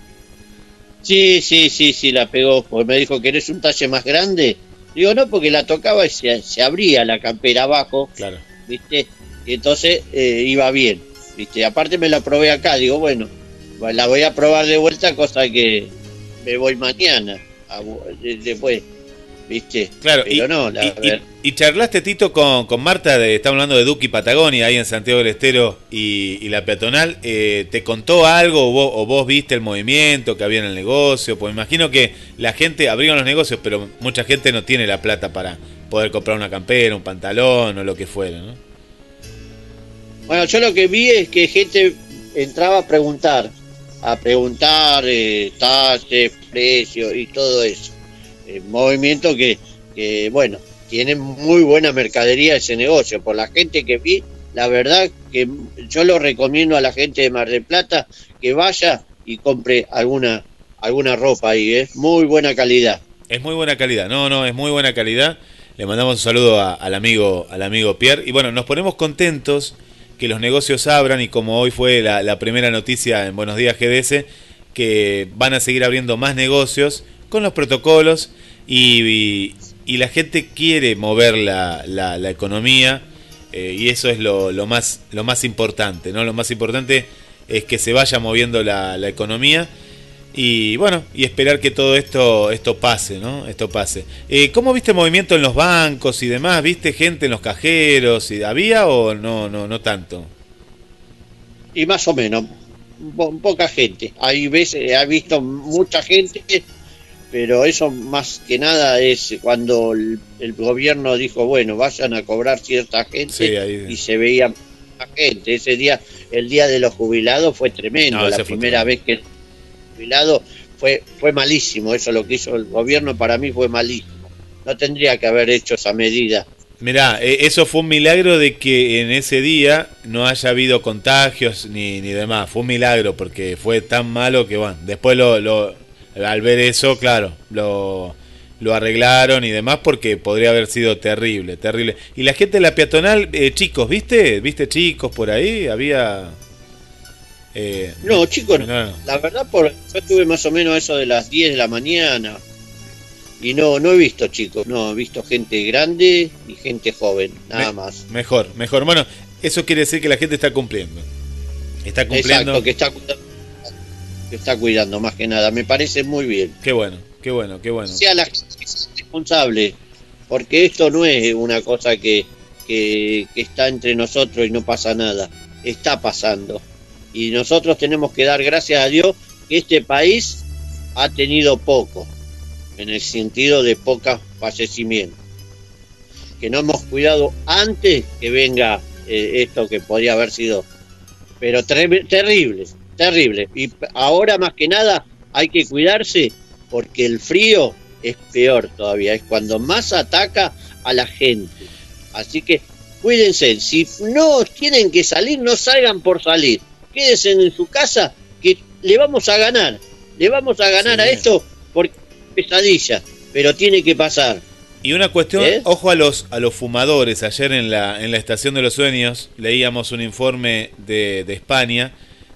Sí, sí, sí, sí, la pegó. Porque me dijo, ¿querés un talle más grande? Digo, no, porque la tocaba y se, se abría la campera abajo. Claro. ¿Viste? Y entonces eh, iba bien. ¿Viste? Aparte me la probé acá. Digo, bueno, la voy a probar de vuelta, cosa que me voy mañana. a después. ¿Viste? Claro, Pero y, no, la y- y- y charlaste, Tito, con, con Marta, de, estamos hablando de Duki Patagonia, ahí en Santiago del Estero y, y la peatonal. eh, ¿Te contó algo o vos, o vos viste el movimiento que había en el negocio? Pues imagino que la gente abrieron los negocios, pero mucha gente no tiene la plata para poder comprar una campera, un pantalón o lo que fuera, ¿no? Bueno, yo lo que vi es que gente entraba a preguntar, a preguntar eh, talles, precios y todo eso. Eh, movimiento que, que, bueno, tiene muy buena mercadería ese negocio. Por la gente que vi, la verdad que yo lo recomiendo a la gente de Mar del Plata que vaya y compre alguna, alguna ropa ahí, es muy buena calidad. Es muy buena calidad, no, no, es muy buena calidad. Le mandamos un saludo a- al amigo, al amigo Pierre. Y bueno, nos ponemos contentos que los negocios abran y como hoy fue la, primera noticia en Buenos Días GDS, que van a seguir abriendo más negocios con los protocolos y, y- y la gente quiere mover la, la- la economía eh, y eso es lo, lo más, lo más importante, ¿no? Lo más importante es que se vaya moviendo la, la economía Y bueno, y esperar que todo esto, esto pase, ¿no? Esto pase. Eh, ¿Cómo viste movimiento en los bancos y demás? ¿Viste gente en los cajeros? y ¿Había o no, no, no tanto? Y más o menos, po- poca gente. Hay veces, he visto mucha gente, pero eso más que nada es cuando el, el gobierno dijo, bueno, vayan a cobrar cierta gente Sí, ahí- y se veía gente. Ese día, el día de los jubilados fue tremendo. No, la fue primera vez que fue, fue malísimo. Eso lo que hizo el gobierno para mí fue malísimo. No tendría que haber hecho esa medida. Mirá, eh, eso fue un milagro de que en ese día no haya habido contagios ni, ni demás. Fue un milagro porque fue tan malo que, bueno, después lo, lo- al ver eso, claro, lo, lo arreglaron y demás porque podría haber sido terrible, terrible. Y la gente de la peatonal, eh, chicos, ¿viste? ¿Viste chicos por ahí? Había... eh, No, chicos, no, no. la verdad, por, yo estuve más o menos a eso de las 10 de la mañana y no no he visto chicos, no, he visto gente grande y gente joven, nada Me- más. Mejor, mejor. Bueno, eso quiere decir que la gente está cumpliendo. Está cumpliendo. Exacto, que está, cuidando- que está cuidando más que nada, me parece muy bien. Qué bueno, qué bueno, qué bueno. Sea la gente que sea responsable, porque esto no es una cosa que, que, que está entre nosotros y no pasa nada, está pasando. Y nosotros tenemos que dar gracias a Dios que este país ha tenido poco, en el sentido de pocos fallecimientos. Que no hemos cuidado antes que venga eh, esto que podría haber sido, pero terrible, terrible. Y ahora más que nada hay que cuidarse porque el frío es peor todavía, es cuando más ataca a la gente. Así que cuídense, si no tienen que salir, no salgan por salir. Quédense en su casa que le vamos a ganar. Le vamos a ganar Sí. a esto porque es pesadilla, pero tiene que pasar. Y una cuestión, ¿Eh? ojo a los a los fumadores. Ayer en la en la estación de los sueños leíamos un informe de, de España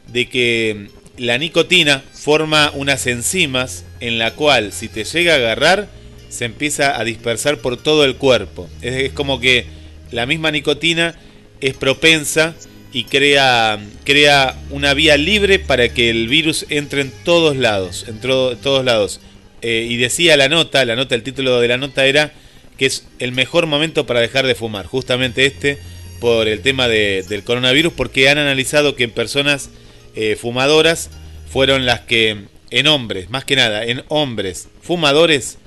de que la nicotina forma unas enzimas en la cual si te llega a agarrar se empieza a dispersar por todo el cuerpo. Es, es como que la misma nicotina es propensa y crea crea una vía libre para que el virus entre en todos lados, en todos lados. Eh, y decía la nota, la nota, el título de la nota era que es el mejor momento para dejar de fumar, justamente este, por el tema de- del coronavirus, porque han analizado que en personas eh, fumadoras fueron las que, en hombres, más que nada, en hombres fumadores,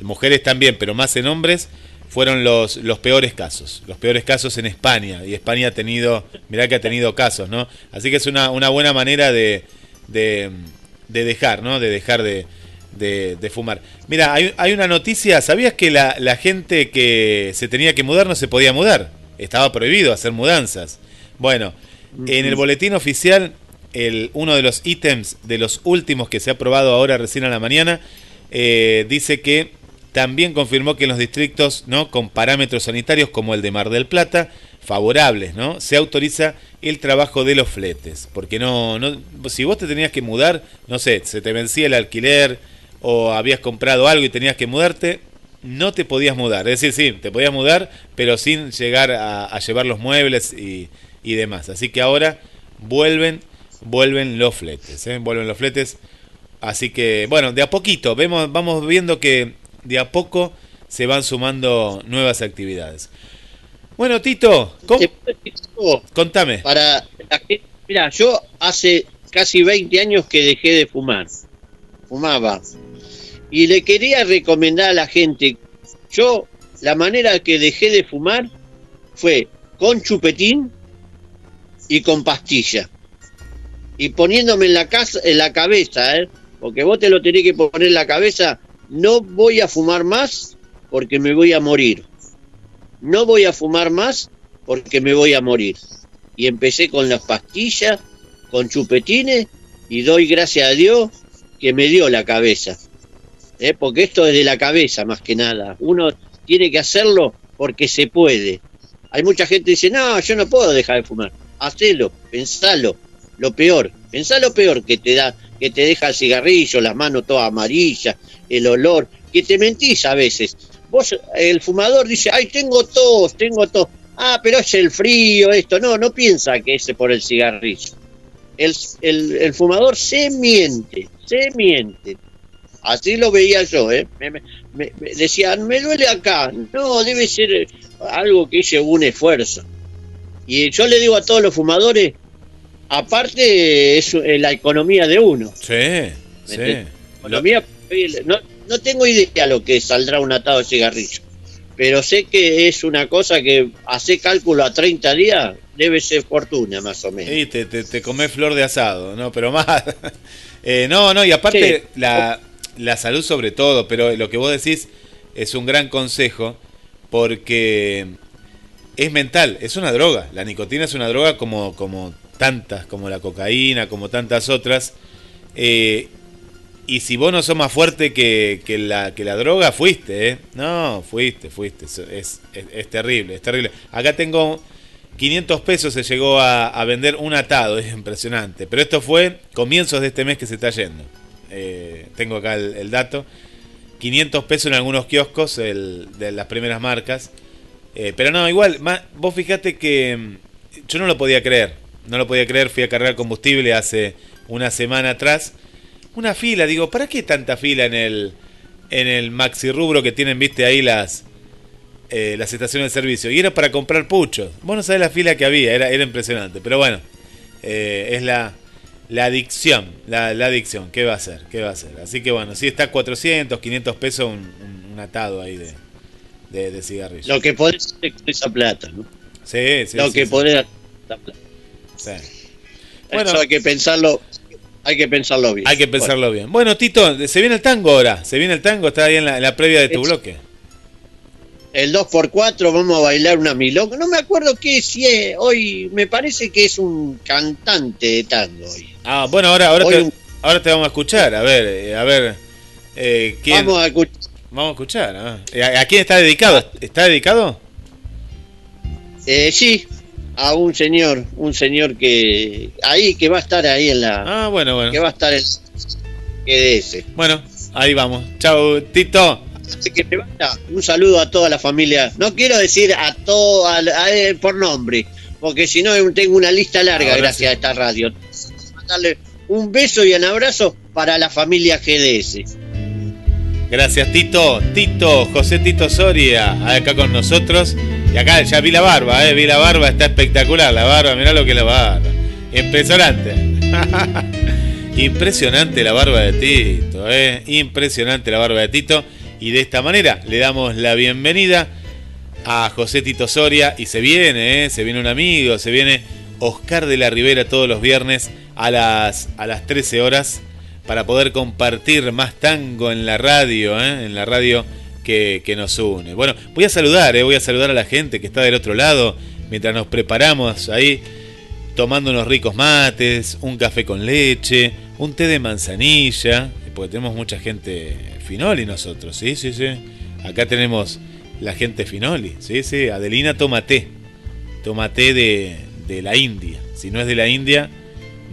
mujeres también, pero más en hombres, fueron los, los peores casos, los peores casos en España, y España ha tenido, mirá que ha tenido casos, ¿no? Así que es una, una buena manera de, de, de dejar, ¿no? De dejar de, de, de fumar. Mira, hay, hay una noticia, ¿sabías que la, la gente que se tenía que mudar no se podía mudar? Estaba prohibido hacer mudanzas. Bueno, en el boletín oficial, el, uno de los ítems de los últimos que se ha aprobado ahora recién a la mañana, eh, dice que también confirmó que en los distritos ¿no? con parámetros sanitarios como el de Mar del Plata, favorables, ¿no? Se autoriza el trabajo de los fletes. Porque no, no, si vos te tenías que mudar, no sé, se te vencía el alquiler o habías comprado algo y tenías que mudarte, no te podías mudar. Es decir, sí, te podías mudar, pero sin llegar a, llevar los muebles y, y demás. Así que ahora vuelven, vuelven los fletes, ¿eh? vuelven los fletes. Así que, bueno, de a poquito, vemos, vamos viendo que de a poco se van sumando nuevas actividades. Bueno, Tito, ¿cómo? contame. Para la gente, mira, yo hace casi 20 años que dejé de fumar. Fumaba. Y le quería recomendar a la gente, yo la manera que dejé de fumar fue con chupetín y con pastilla. Y poniéndome en la casa, en la cabeza, ¿eh? porque vos te lo tenés que poner en la cabeza, no voy a fumar más porque me voy a morir. No voy a fumar más porque me voy a morir. Y empecé con las pastillas, con chupetines, y doy gracias a Dios que me dio la cabeza. ¿Eh? Porque esto es de la cabeza más que nada. Uno tiene que hacerlo porque se puede. Hay mucha gente que dice, no, yo no puedo dejar de fumar. Hacelo, pensalo. Lo peor, pensá lo peor que te da, que te deja el cigarrillo, las manos todas amarillas, el olor, que te mentís a veces. Vos, el fumador dice, ay, tengo tos, tengo tos. Ah, pero es el frío, esto. No, no piensa que es por el cigarrillo. El, el, fumador se miente, se miente. Así lo veía yo, ¿eh? Me, me- me- decían, me duele acá. No, debe ser algo que hice un esfuerzo. Y yo le digo a todos los fumadores, aparte es eh, la economía de uno. Sí, sí. ¿me Economía, eh, no, no tengo idea lo que saldrá un atado de cigarrillo, pero sé que es una cosa que hace cálculo a 30 días debe ser fortuna más o menos. Y te, te, te comés flor de asado, ¿no? Pero más. Eh, no, no, y aparte la, la salud sobre todo, pero lo que vos decís es un gran consejo porque es mental, es una droga. La nicotina es una droga como, como tantas, como la cocaína, como tantas otras. Eh, y si vos no sos más fuerte que, que la, que la droga, fuiste, ¿eh? No, fuiste, fuiste. Es, es, terrible, es terrible. Acá tengo 500 pesos, se llegó a, vender un atado, es impresionante. Pero esto fue comienzos de este mes que se está yendo. Eh, tengo acá el, dato. 500 pesos en algunos kioscos el- de las primeras marcas. Eh, pero no, igual, vos fijate que mm, yo no lo podía creer. No lo podía creer, fui a cargar combustible hace una semana atrás. Una fila, digo, ¿para qué tanta fila en el, en el maxi rubro que tienen, viste, ahí las, eh, las estaciones de servicio? Y era para comprar puchos. Vos no sabés la fila que había, era, era impresionante. Pero bueno, eh, es la, la adicción, la, la adicción, ¿qué va a hacer? ¿Qué va a hacer? Así que bueno, sí está 400, 500 pesos un, un- un atado ahí de, de, de cigarrillos. Lo que podés hacer con esa plata, ¿no? Sí, sí, Lo sí, que sí. podés hacer con esa plata. Sí. Eso hay que pensarlo, hay que pensarlo bien. Hay que pensarlo bien. Bueno, Tito, se viene el tango ahora. Se viene el tango, está ahí en la, en la previa de tu Es- bloque. El 2x4 vamos a bailar una milonga. No me acuerdo qué si es hoy, me parece que es un cantante de tango hoy. Ah, bueno, ahora, ahora, Hoy te, un- ahora te vamos a escuchar. A ver, eh, a ver. eh, ¿quién? Vamos a escuchar. Vamos a escuchar. ah. ¿A, a quién está dedicado? ¿Está dedicado? Eh, sí, a un señor, un señor que ahí que va a estar ahí en la Ah, bueno, bueno. que va a estar en GDS. Bueno, ahí vamos. Chau, Tito. Así que te. Un saludo a toda la familia. No quiero decir a todo a- a- eh, por nombre, porque si no tengo una lista larga Ahora gracias a esta radio. Mandarle un beso y un abrazo para la familia GDS. Gracias, Tito. Tito, José Tito Soria, acá con nosotros. Y acá ya vi la barba, eh. Vi la barba, está espectacular la barba. Mirá lo que es la barba. Impresionante. Impresionante la barba de Tito, eh. Impresionante la barba de Tito. Y de esta manera le damos la bienvenida a José Tito Soria. Y se viene, eh. Se viene un amigo, se viene Oscar de la Rivera todos los viernes a las, a las 13 horas para poder compartir más tango en la radio, ¿eh? en la radio que, nos une. Bueno, voy a saludar, ¿eh? voy a saludar a la gente que está del otro lado mientras nos preparamos ahí tomando unos ricos mates, un café con leche, un té de manzanilla, porque tenemos mucha gente finoli nosotros, sí, sí, sí. Acá tenemos la gente finoli, sí, sí. Adelina toma té, toma té de, de la India. Si no es de la India,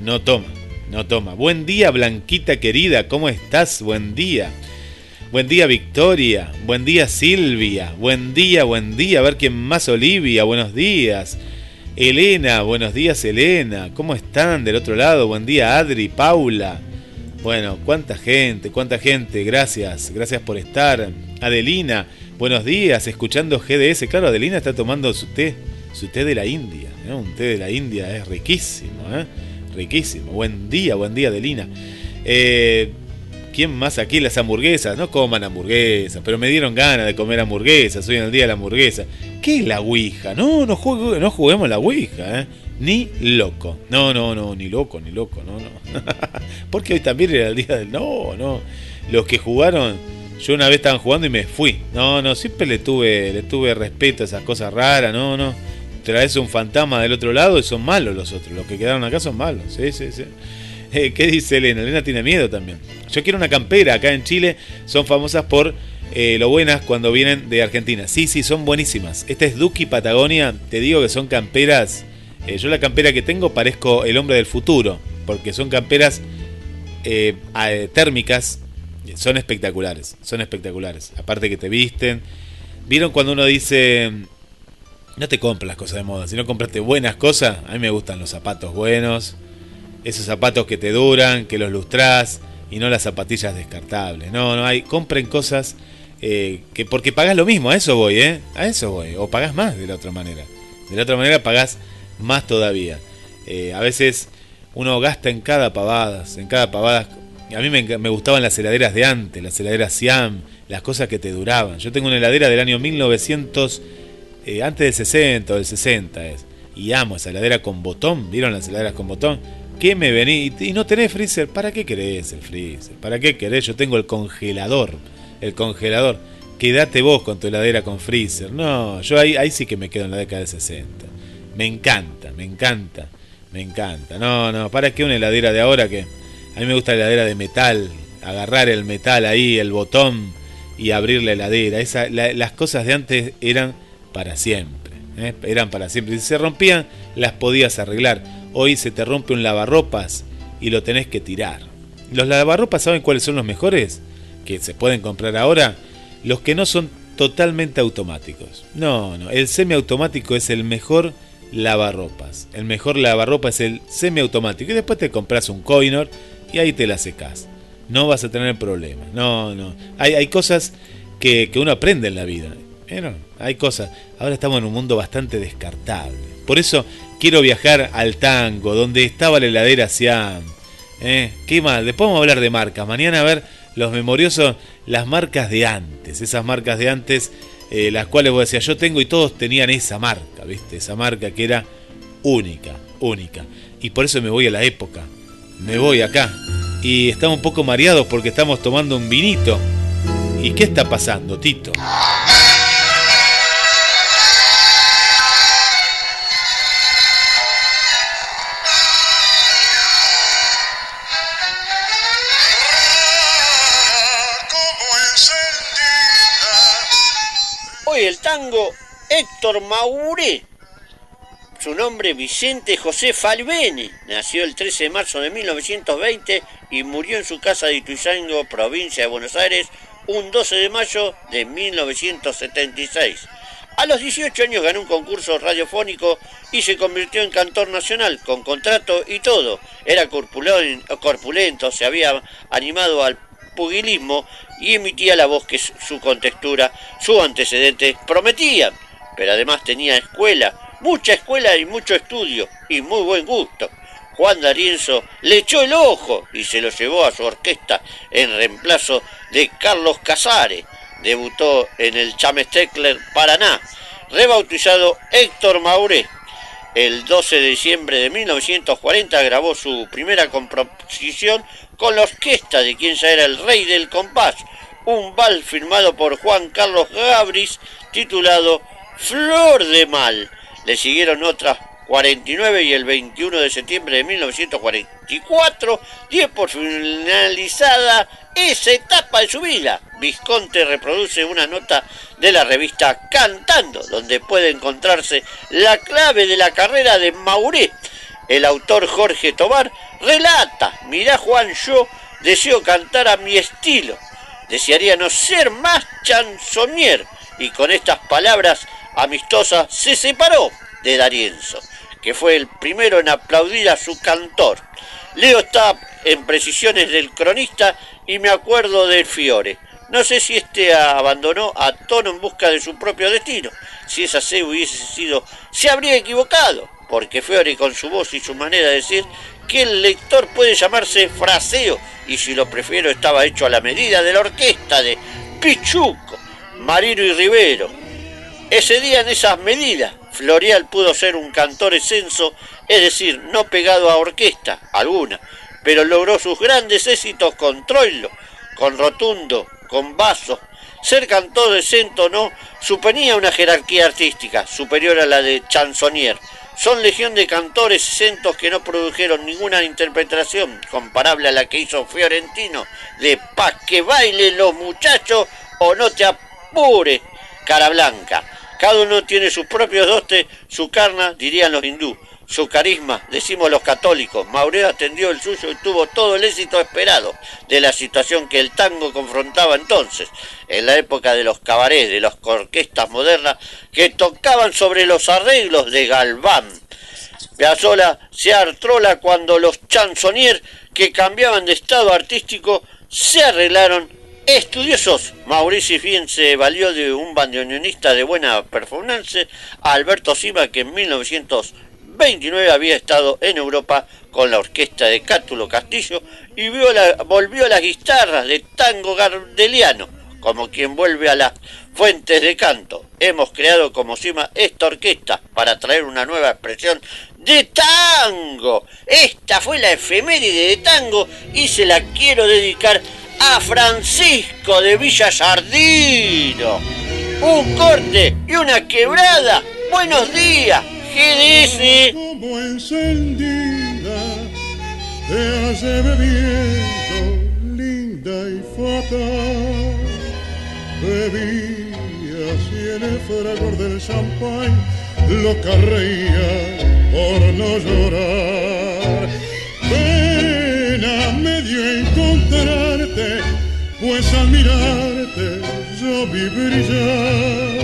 no toma, no toma. Buen día, Blanquita querida, ¿cómo estás? Buen día. Buen día, Victoria. Buen día, Silvia. Buen día, buen día. A ver quién más, Olivia. Buenos días. Elena, buenos días, Elena. ¿Cómo están del otro lado? Buen día, Adri, Paula. Bueno, cuánta gente, cuánta gente. Gracias, gracias por estar. Adelina, buenos días, escuchando GDS. Claro, Adelina está tomando su té, su té de la India. ¿no? Un té de la India es riquísimo, ¿eh? Riquísimo. Buen día, buen día, Adelina. Eh, ¿Quién más aquí? Las hamburguesas. No coman hamburguesas, pero me dieron ganas de comer hamburguesas. Hoy en el día de la hamburguesa. ¿Qué es la Ouija? No, no, juegue- no juguemos la Ouija, ¿eh? Ni loco. No, no, no, ni loco, ni loco, no, no. Porque hoy también era el día del. No, no. Los que jugaron. Yo una vez estaban jugando y me fui. No, no, siempre le tuve, le tuve respeto a esas cosas raras, no, no. Traes un fantasma del otro lado y son malos los otros. Los que quedaron acá son malos. Sí, sí, sí. Eh, ¿Qué dice Elena? Elena tiene miedo también. Yo quiero una campera. Acá en Chile son famosas por eh, lo buenas cuando vienen de Argentina. Sí, sí, son buenísimas. Esta es Duki Patagonia. Te digo que son camperas. eh, yo la campera que tengo parezco el hombre del futuro. Porque son camperas térmicas. Son espectaculares. Son espectaculares. Aparte que te visten. ¿Vieron cuando uno dice... No te compras las cosas de moda, si no compraste buenas cosas, a mí me gustan los zapatos buenos, esos zapatos que te duran, que los lustrás, y no las zapatillas descartables. No, no hay, compren cosas eh, que porque pagás lo mismo, a eso voy, ¿eh? A eso voy, o pagás más de la otra manera. De la otra manera pagás más todavía. Eh, a veces uno gasta en cada pavada, en cada pavada. A mí me, me, gustaban las heladeras de antes, las heladeras Siam, las cosas que te duraban. Yo tengo una heladera del año 1900, eh, antes del 60 o del 60 es. Y amo esa heladera con botón, ¿vieron las heladeras con botón? ¿Qué me vení? Y no tenés freezer, ¿para qué querés el freezer? ¿Para qué querés? Yo tengo el congelador, el congelador. Quédate vos con tu heladera con freezer. No, yo ahí, sí que me quedo en la década del 60. Me encanta, me encanta, me encanta. No, no, ¿para qué una heladera de ahora que... A mí me gusta la heladera de metal, agarrar el metal ahí, el botón y abrir la heladera. Esa, las cosas de antes eran para siempre, ¿eh? eran para siempre. Si se rompían, las podías arreglar. Hoy se te rompe un lavarropas y lo tenés que tirar. Los lavarropas, ¿saben cuáles son los mejores? Que se pueden comprar ahora. Los que no son totalmente automáticos. No, no, el semiautomático es el mejor lavarropas. El mejor lavarropas es el semiautomático. Y después te compras un coinor y ahí te la secas. No vas a tener problemas. No, no. Hay, hay cosas que, que, uno aprende en la vida. Pero hay cosas. Ahora estamos en un mundo bastante descartable. Por eso quiero viajar al tango, donde estaba la heladera Siam. ¿Eh? ¿Qué más? Después vamos a hablar de marcas. Mañana a ver los memoriosos, las marcas de antes. Esas marcas de antes, eh, las cuales vos decías, yo tengo y todos tenían esa marca, ¿viste? Esa marca que era única, única. Y por eso me voy a la época. Me voy acá. Y estamos un poco mareados porque estamos tomando un vinito. ¿Y qué está pasando, Tito? Héctor Mauré. Su nombre Vicente José Falbeni. Nació el 13 de marzo de 1920 y murió en su casa de Ituzaingó, provincia de Buenos Aires, un 12 de mayo de 1976. A los 18 años ganó un concurso radiofónico y se convirtió en cantor nacional, con contrato y todo. Era corpulento, se había animado al y emitía la voz que su contextura, su antecedente prometían. Pero además tenía escuela, mucha escuela y mucho estudio y muy buen gusto. Juan D'Arienzo le echó el ojo y se lo llevó a su orquesta en reemplazo de Carlos Casares. Debutó en el Chamestekler Paraná, rebautizado Héctor Mauré. El 12 de diciembre de 1940 grabó su primera composición con la orquesta de quien ya era el rey del compás, un bal firmado por Juan Carlos Gabris titulado Flor de Mal. Le siguieron otras 49 y el 21 de septiembre de 1944 dio por finalizada esa etapa de su vida. Visconte reproduce una nota de la revista Cantando, donde puede encontrarse la clave de la carrera de Mauré. El autor Jorge Tobar relata, mirá Juan, yo deseo cantar a mi estilo, desearía no ser más chansonier, y con estas palabras amistosas se separó de Darienzo, que fue el primero en aplaudir a su cantor. Leo está en precisiones del cronista y me acuerdo del Fiore. No sé si este abandonó a Tono en busca de su propio destino. Si esa se hubiese sido, se habría equivocado, porque Fiore con su voz y su manera de decir que el lector puede llamarse fraseo, y si lo prefiero estaba hecho a la medida de la orquesta de Pichuco, Marino y Rivero. Ese día en esas medidas, Florial pudo ser un cantor exenso, es decir, no pegado a orquesta alguna, pero logró sus grandes éxitos con Troilo, con Rotundo, con Vaso. Ser cantor exento no suponía una jerarquía artística superior a la de Chansonier. Son legión de cantores exentos que no produjeron ninguna interpretación comparable a la que hizo Fiorentino de Pa' que bailen los muchachos o no te apures, cara blanca. Cada uno tiene sus propios dotes, su carna, dirían los hindú, su carisma, decimos los católicos. Maureo atendió el suyo y tuvo todo el éxito esperado de la situación que el tango confrontaba entonces, en la época de los cabarets, de las orquestas modernas que tocaban sobre los arreglos de Galván. Piazzolla se artrola cuando los chansonniers que cambiaban de estado artístico se arreglaron estudiosos. Mauricio Fien se valió de un bandoneonista de buena performance, Alberto Sima, que en 1929 había estado en Europa con la orquesta de Cátulo Castillo y volvió a las guitarras de tango gardeliano, como quien vuelve a las fuentes de canto. Hemos creado como Sima esta orquesta para traer una nueva expresión de tango. Esta fue la efeméride de tango y se la quiero dedicar a Francisco de Villasardino. Un corte y una quebrada. Buenos días, GDS. Como encendida, te hace bebiendo, linda y fatal. Bebía así en el fragor del champán, lo reía por no llorar. Pena me dio encontrarte, pues al mirarte yo vi brillar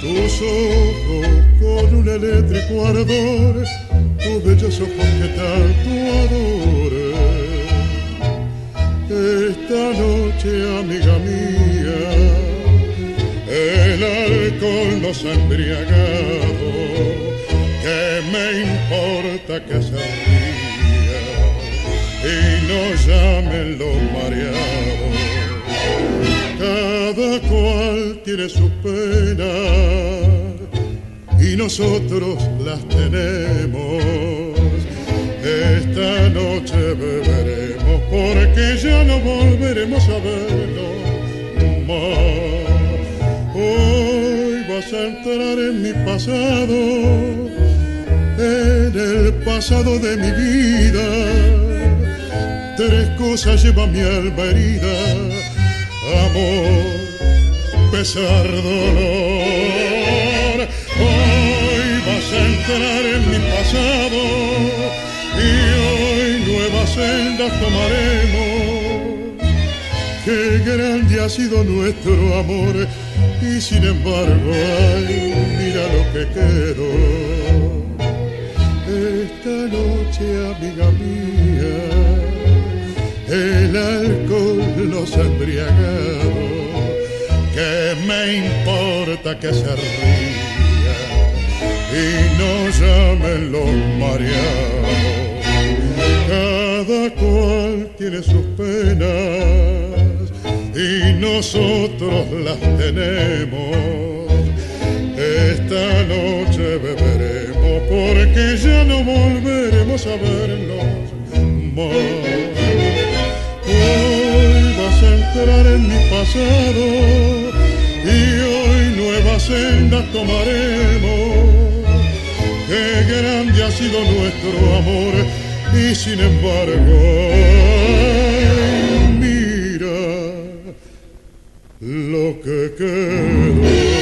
tus ojos con un eléctrico ardor, tus bellos ojos que tanto adoré. Esta noche, amiga mía, el alcohol nos ha embriagado ¿Qué me importa que se y no llamen los mareados? Cada cual tiene su pena y nosotros las tenemos. Esta noche beberemos porque ya no volveremos a verlo más. Hoy vas a entrar en mi pasado en el pasado de mi vida. Tres cosas lleva mi alma amor, pesar, dolor. Hoy vas a entrar en mi pasado y hoy nuevas sendas tomaremos. Qué grande ha sido nuestro amor y sin embargo, ay, mira lo que quedó esta noche, amiga mía, el alcohol nos ha embriagado. ¿Qué me importa que se ría y no llamen los mareados? Cada cual tiene sus penas y nosotros las tenemos. Esta noche beberemos porque ya no volveremos a vernos más. Entrar en mi pasado y hoy nuevas sendas tomaremos. Qué grande ha sido nuestro amor y sin embargo, mira lo que quedó.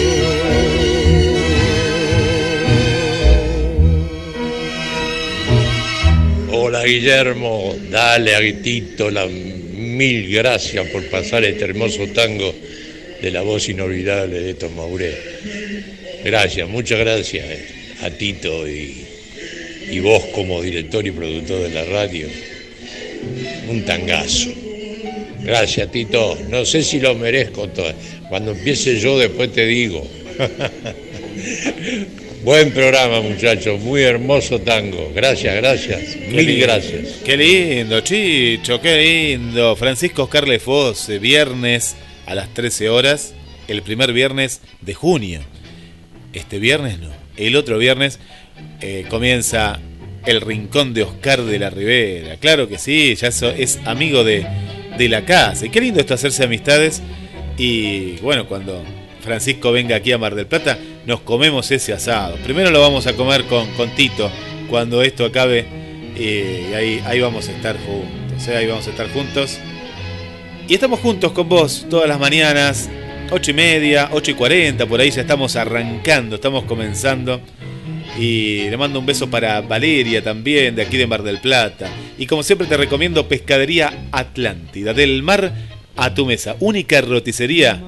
Hola Guillermo, dale a Guitito las mil gracias por pasar este hermoso tango de la voz inolvidable de Tom Mauré. Gracias, muchas gracias a Tito y, y vos como director y productor de la radio. Un tangazo. Gracias Tito, no sé si lo merezco todo. Cuando empiece yo después te digo. Buen programa, muchachos. Muy hermoso tango. Gracias, gracias. Mil gracias. Qué lindo, Chicho, qué lindo. Francisco Oscar Lefos, viernes a las 13 horas, el primer viernes de junio. Este viernes no. El otro viernes eh, comienza el rincón de Oscar de la Ribera. Claro que sí, ya es amigo de, de la casa. Y qué lindo esto hacerse amistades. Y bueno, cuando Francisco venga aquí a Mar del Plata, nos comemos ese asado. Primero lo vamos a comer con, con Tito cuando esto acabe y ahí, ahí vamos a estar juntos. ¿eh? Ahí vamos a estar juntos. Y estamos juntos con vos todas las mañanas, 8 y media, 8 y 40, por ahí ya estamos arrancando, estamos comenzando. Y le mando un beso para Valeria también, de aquí de Mar del Plata. Y como siempre te recomiendo Pescadería Atlántida, del mar a tu mesa. Única roticería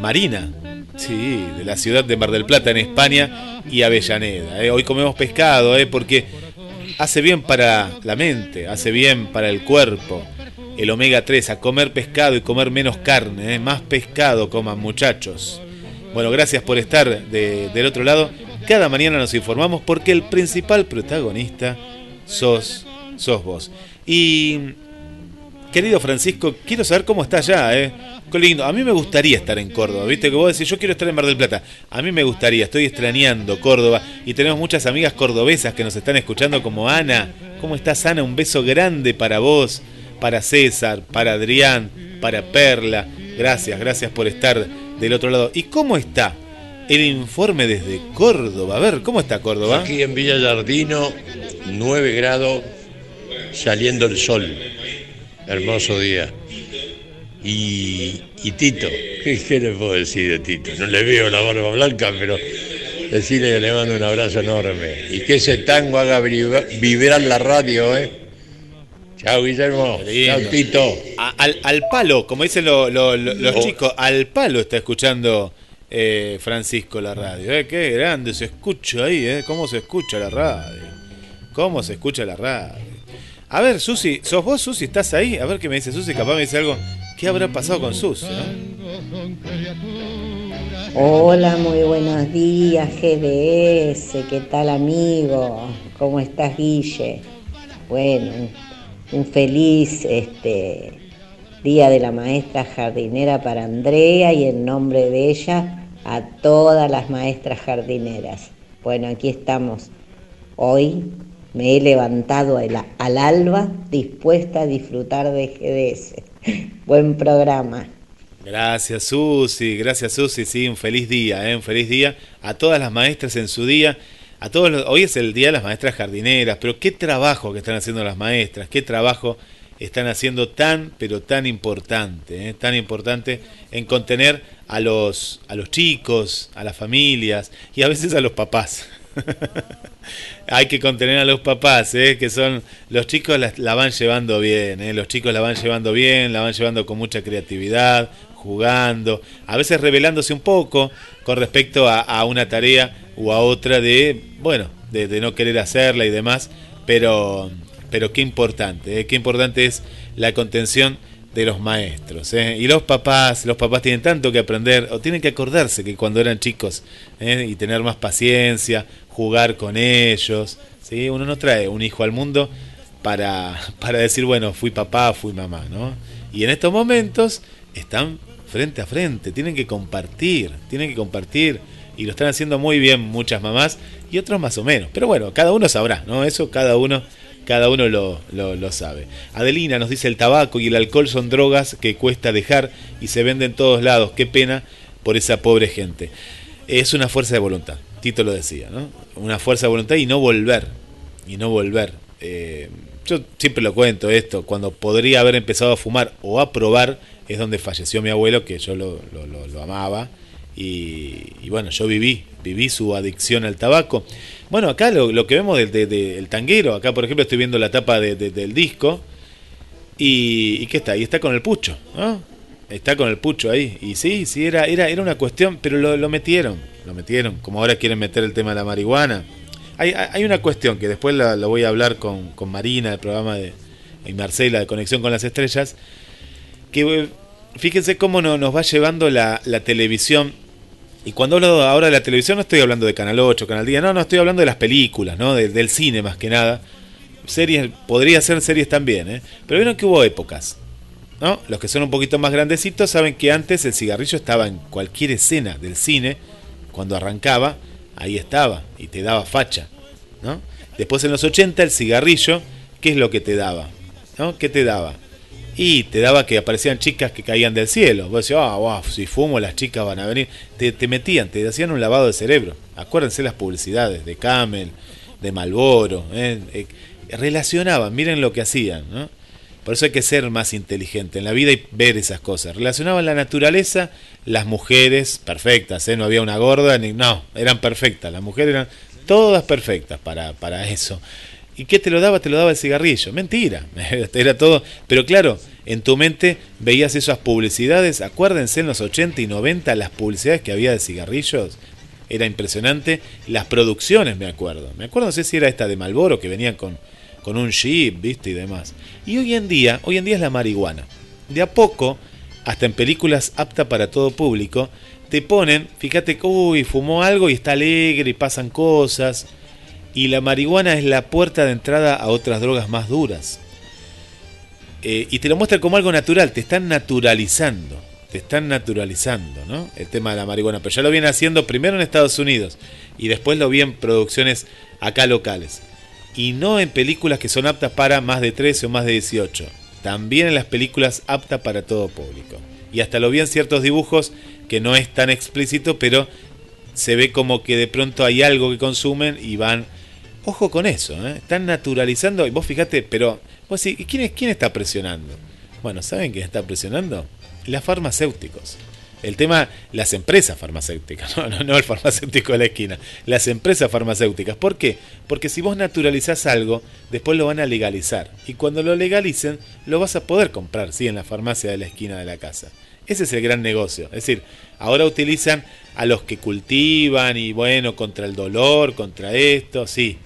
marina Sí, de la ciudad de Mar del Plata en España y Avellaneda. ¿eh? Hoy comemos pescado, ¿eh? porque hace bien para la mente, hace bien para el cuerpo. El omega 3, a comer pescado y comer menos carne, ¿eh? más pescado coman muchachos. Bueno, gracias por estar de- del otro lado. Cada mañana nos informamos porque el principal protagonista sos, sos vos. Y Querido Francisco, quiero saber cómo está allá, ¿eh? Qué lindo. A mí me gustaría estar en Córdoba, ¿viste? Que vos decís, yo quiero estar en Mar del Plata. A mí me gustaría, estoy extrañando Córdoba. Y tenemos muchas amigas cordobesas que nos están escuchando, como Ana. ¿Cómo estás, Ana? Un beso grande para vos, para César, para Adrián, para Perla. Gracias, gracias por estar del otro lado. ¿Y cómo está el informe desde Córdoba? A ver, ¿cómo está Córdoba? Aquí en Villa Yardino, 9 grados, saliendo el sol. Hermoso día. Y, y Tito, ¿qué, qué le puedo decir de Tito? No le veo la barba blanca, pero decirle que le mando un abrazo enorme. Y que ese tango haga vibra- vibrar la radio, ¿eh? Chao, Guillermo. Chao, Tito. Al, al palo, como dicen lo- lo- lo- los Oh. chicos, al palo está escuchando eh, Francisco la radio. Eh, qué grande se escucha ahí, eh. ¿Cómo se escucha la radio? ¿Cómo se escucha la radio? A ver, Susi, ¿sos vos, Susi? ¿Estás ahí? A ver qué me dice Susi, capaz me dice algo. ¿Qué habrá pasado con Susi? Hola, muy buenos días, GDS. ¿Qué tal, amigo? ¿Cómo estás, Guille? Bueno, un feliz este, día de la maestra jardinera para Andrea y en nombre de ella a todas las maestras jardineras. Bueno, aquí estamos. Hoy me he levantado al, al alba dispuesta a disfrutar de GDS. Buen programa. Gracias, Susi. Gracias, Susi. Sí, un feliz día, ¿eh? Un feliz día a todas las maestras en su día. A todos hoy es el día de las maestras jardineras, pero qué trabajo que están haciendo las maestras, qué trabajo están haciendo tan, pero tan importante, ¿eh? tan importante en contener a los, a los chicos, a las familias y a veces a los papás. Hay que contener a los papás, ¿eh? que son los chicos la, la van llevando bien, ¿eh? los chicos la van llevando bien, la van llevando con mucha creatividad, jugando, a veces revelándose un poco con respecto a, una tarea u a otra de, bueno, de, de no querer hacerla y demás, pero, pero qué importante, ¿eh? qué importante es la contención de los maestros. ¿eh? Y los papás, los papás tienen tanto que aprender, o tienen que acordarse que cuando eran chicos, ¿eh? y tener más paciencia, jugar con ellos. ¿sí? Uno no trae un hijo al mundo para, para decir, bueno, fui papá, fui mamá, ¿no? Y en estos momentos están frente a frente, tienen que compartir, tienen que compartir. Y lo están haciendo muy bien muchas mamás y otros más o menos. Pero bueno, cada uno sabrá, ¿no? Eso cada uno cada uno lo, lo, sabe. Adelina nos dice el tabaco y el alcohol son drogas que cuesta dejar y se venden en todos lados. Qué pena por esa pobre gente. Es una fuerza de voluntad, Tito lo decía, ¿no? Una fuerza de voluntad y no volver. Y no volver. Eh, yo siempre lo cuento esto, cuando podría haber empezado a fumar o a probar, es donde falleció mi abuelo, que yo lo, lo, lo- lo amaba. Y, y bueno, yo viví, viví su adicción al tabaco. Bueno, acá lo, lo que vemos del de- de- tanguero, acá por ejemplo estoy viendo la tapa de- de- del disco. Y, ¿y qué está? Y está con el pucho, ¿no? Está con el pucho ahí. Y sí, sí, era, era, era una cuestión, pero lo, metieron, lo metieron. Como ahora quieren meter el tema de la marihuana. Hay, una cuestión que después la, voy a hablar con, Marina, del programa de y Marcela de Conexión con las Estrellas. Que eh, fíjense cómo no- nos va llevando la televisión. Y cuando hablo ahora de la televisión no estoy hablando de Canal 8, Canal 10, no, no, estoy hablando de las películas, ¿no? De- del cine más que nada. Series, podría ser series también, ¿eh? Pero vieron que hubo épocas, ¿no? Los que son un poquito más grandecitos saben que antes el cigarrillo estaba en cualquier escena del cine, cuando arrancaba, ahí estaba y te daba facha, ¿no? Después en los 80 el cigarrillo, ¿qué es lo que te daba? ¿No? ¿Qué te daba? Y te daba que aparecían chicas que caían del cielo. Vos decías, ah, wow, si fumo las chicas van a venir. Te, te metían, te hacían un lavado de cerebro. Acuérdense las publicidades de Camel, de Malboro. relacionaban, miren lo que hacían. ¿no? Por eso hay que ser más inteligente en la vida y ver esas cosas. Relacionaban la naturaleza, las mujeres perfectas, ¿eh? no había una gorda, ni, no, eran perfectas. Las mujeres eran todas perfectas para, para eso. ¿Y qué te lo daba? Te lo daba el cigarrillo. Mentira. Era todo. Pero claro, en tu mente veías esas publicidades. Acuérdense en los 80 y 90 las publicidades que había de cigarrillos. Era impresionante. Las producciones, me acuerdo. Me acuerdo, no sé si era esta de Malboro que venían con, con un jeep, viste, y demás. Y hoy en día, hoy en día es la marihuana. De a poco, hasta en películas aptas para todo público, te ponen, fíjate uy, fumó algo y está alegre y pasan cosas y la marihuana es la puerta de entrada a otras drogas más duras. Eh, y te lo muestran como algo natural, te están naturalizando, te están naturalizando, ¿no? El tema de la marihuana, pero ya lo viene haciendo primero en Estados Unidos y después lo vi en producciones acá locales. Y no en películas que son aptas para más de 13 o más de 18, también en las películas aptas para todo público. Y hasta lo vi en ciertos dibujos que no es tan explícito, pero se ve como que de pronto hay algo que consumen y van Ojo con eso, ¿eh? están naturalizando, y vos fíjate, pero vos sí, ¿quién, es, ¿quién está presionando? Bueno, ¿saben quién está presionando? Las farmacéuticos. El tema, las empresas farmacéuticas, no, no, no el farmacéutico de la esquina, las empresas farmacéuticas. ¿Por qué? Porque si vos naturalizás algo, después lo van a legalizar. Y cuando lo legalicen, lo vas a poder comprar, sí, en la farmacia de la esquina de la casa. Ese es el gran negocio. Es decir, ahora utilizan a los que cultivan y bueno, contra el dolor, contra esto, sí,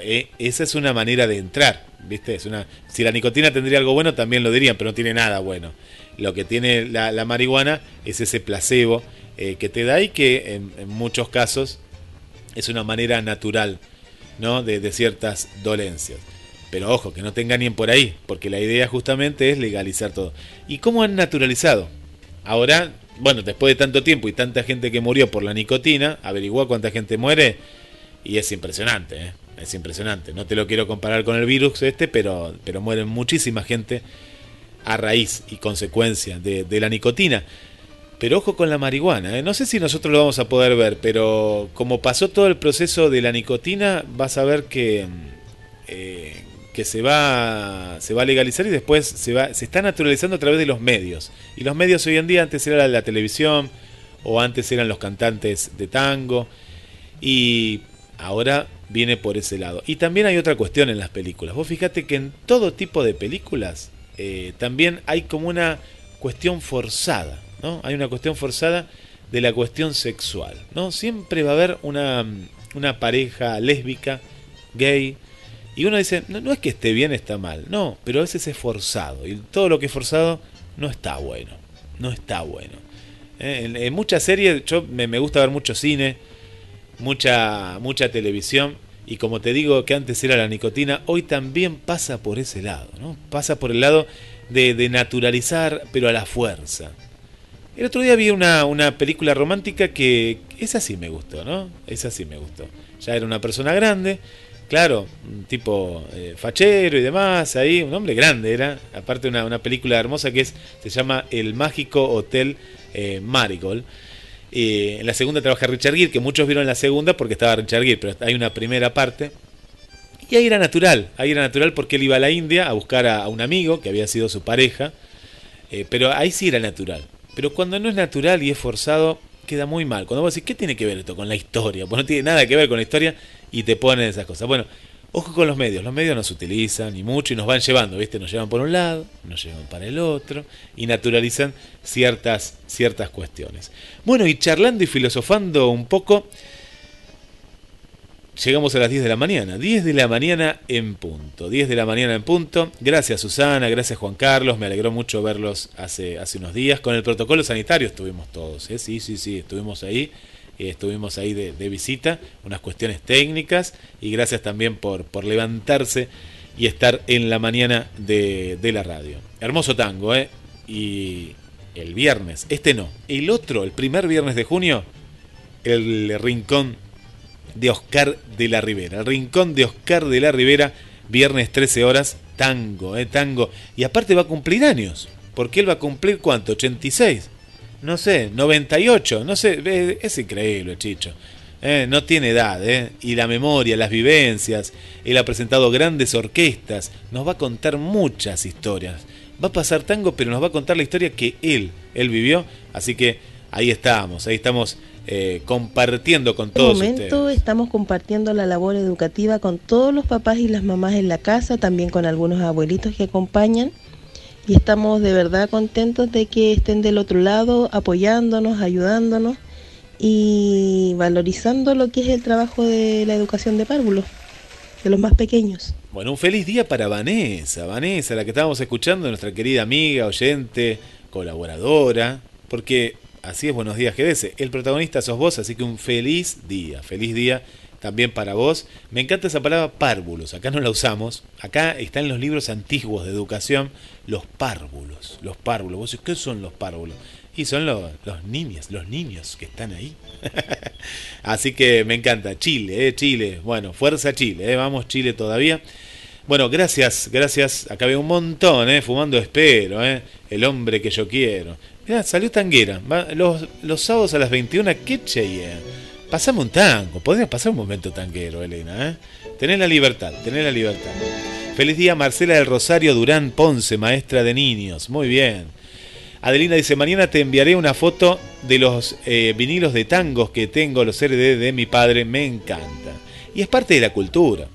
eh, esa es una manera de entrar, ¿viste? Es una, si la nicotina tendría algo bueno, también lo dirían, pero no tiene nada bueno. Lo que tiene la, marihuana es ese placebo eh, que te da y que en, muchos casos es una manera natural, ¿no? De, ciertas dolencias. Pero ojo, que no te engañen por ahí, porque la idea justamente es legalizar todo. ¿Y cómo han naturalizado? Ahora, bueno, después de tanto tiempo y tanta gente que murió por la nicotina, averigua cuánta gente muere y es impresionante, ¿eh? Es impresionante. No te lo quiero comparar con el virus este, pero, pero muere muchísima gente a raíz y consecuencia de, la nicotina. Pero ojo con la marihuana, ¿eh? no sé si nosotros lo vamos a poder ver, pero como pasó todo el proceso de la nicotina, vas a ver que, eh, que se, va, se va a legalizar y después se, va, se está naturalizando a través de los medios. Y los medios hoy en día, antes era la televisión o antes eran los cantantes de tango. Y ahora viene por ese lado. Y también hay otra cuestión en las películas. Vos fíjate que en todo tipo de películas eh, también hay como una cuestión forzada, ¿no? Hay una cuestión forzada de la cuestión sexual, ¿no? Siempre va a haber una, una pareja lésbica, gay, y uno dice, no, no, es que esté bien, está mal, no, pero a veces es forzado, y todo lo que es forzado no está bueno, no está bueno. Eh, en, muchas series, yo me gusta ver mucho cine, mucha, mucha televisión. Y como te digo que antes era la nicotina, hoy también pasa por ese lado, ¿no? Pasa por el lado de, naturalizar, pero a la fuerza. El otro día vi una, una película romántica que esa sí me gustó, ¿no? Esa sí me gustó. Ya era una persona grande, claro, un tipo eh, fachero y demás, ahí, un hombre grande era. Aparte una, una película hermosa que es, se llama El Mágico Hotel eh, Marigold en la segunda trabaja Richard Gere, que muchos vieron la segunda porque estaba Richard Gere, pero hay una primera parte. Y ahí era natural, ahí era natural porque él iba a la India a buscar a, un amigo que había sido su pareja, eh, pero ahí sí era natural. Pero cuando no es natural y es forzado, queda muy mal. Cuando vos decís, ¿qué tiene que ver esto con la historia? Pues no tiene nada que ver con la historia y te ponen esas cosas. Bueno, Ojo con los medios, los medios nos utilizan y mucho y nos van llevando, ¿viste? Nos llevan por un lado, nos llevan para el otro y naturalizan ciertas, ciertas cuestiones. Bueno, y charlando y filosofando un poco, llegamos a las 10 de la mañana, 10 de la mañana en punto, 10 de la mañana en punto. Gracias Susana, gracias Juan Carlos, me alegró mucho verlos hace, hace unos días. Con el protocolo sanitario estuvimos todos, ¿eh? sí, sí, sí, estuvimos ahí estuvimos ahí de, visita, unas cuestiones técnicas y gracias también por, por levantarse y estar en la mañana de, la radio. Hermoso tango, ¿eh? Y el viernes, este no, el otro, el primer viernes de junio, el rincón de Oscar de la Ribera. El rincón de Oscar de la Ribera, viernes 13 horas, tango, ¿eh? Tango. Y aparte va a cumplir años, porque él va a cumplir cuánto, 86 no sé, 98, no sé, es increíble, Chicho. Eh, no tiene edad, eh. y la memoria, las vivencias. Él ha presentado grandes orquestas, nos va a contar muchas historias. Va a pasar tango, pero nos va a contar la historia que él, él vivió. Así que ahí estamos, ahí estamos eh, compartiendo con En este todos momento ustedes. estamos compartiendo la labor educativa con todos los papás y las mamás en la casa, también con algunos abuelitos que acompañan. Y estamos de verdad contentos de que estén del otro lado, apoyándonos, ayudándonos y valorizando lo que es el trabajo de la educación de párvulos, de los más pequeños. Bueno, un feliz día para Vanessa, Vanessa, la que estábamos escuchando, nuestra querida amiga, oyente, colaboradora, porque así es Buenos Días GDS, el protagonista sos vos, así que un feliz día, feliz día también para vos. Me encanta esa palabra párvulos, acá no la usamos, acá está en los libros antiguos de educación, los párvulos, los párvulos. Vos decís, ¿qué son los párvulos? Y son los, los niños, los niños que están ahí. Así que me encanta. Chile, eh, Chile. Bueno, fuerza Chile, eh, vamos Chile todavía. Bueno, gracias, gracias. Acá veo un montón, eh, fumando espero, eh. El hombre que yo quiero. Mirá, salió tanguera. Los, los sábados a las 21, ¿qué cheye? Pasame un tango. Podrías pasar un momento tanguero, Elena, eh. Tenés la libertad, tenés la libertad. Feliz día, Marcela del Rosario Durán Ponce, maestra de niños. Muy bien. Adelina dice, mañana te enviaré una foto de los eh, vinilos de tangos que tengo, los RD de mi padre, me encanta. Y es parte de la cultura,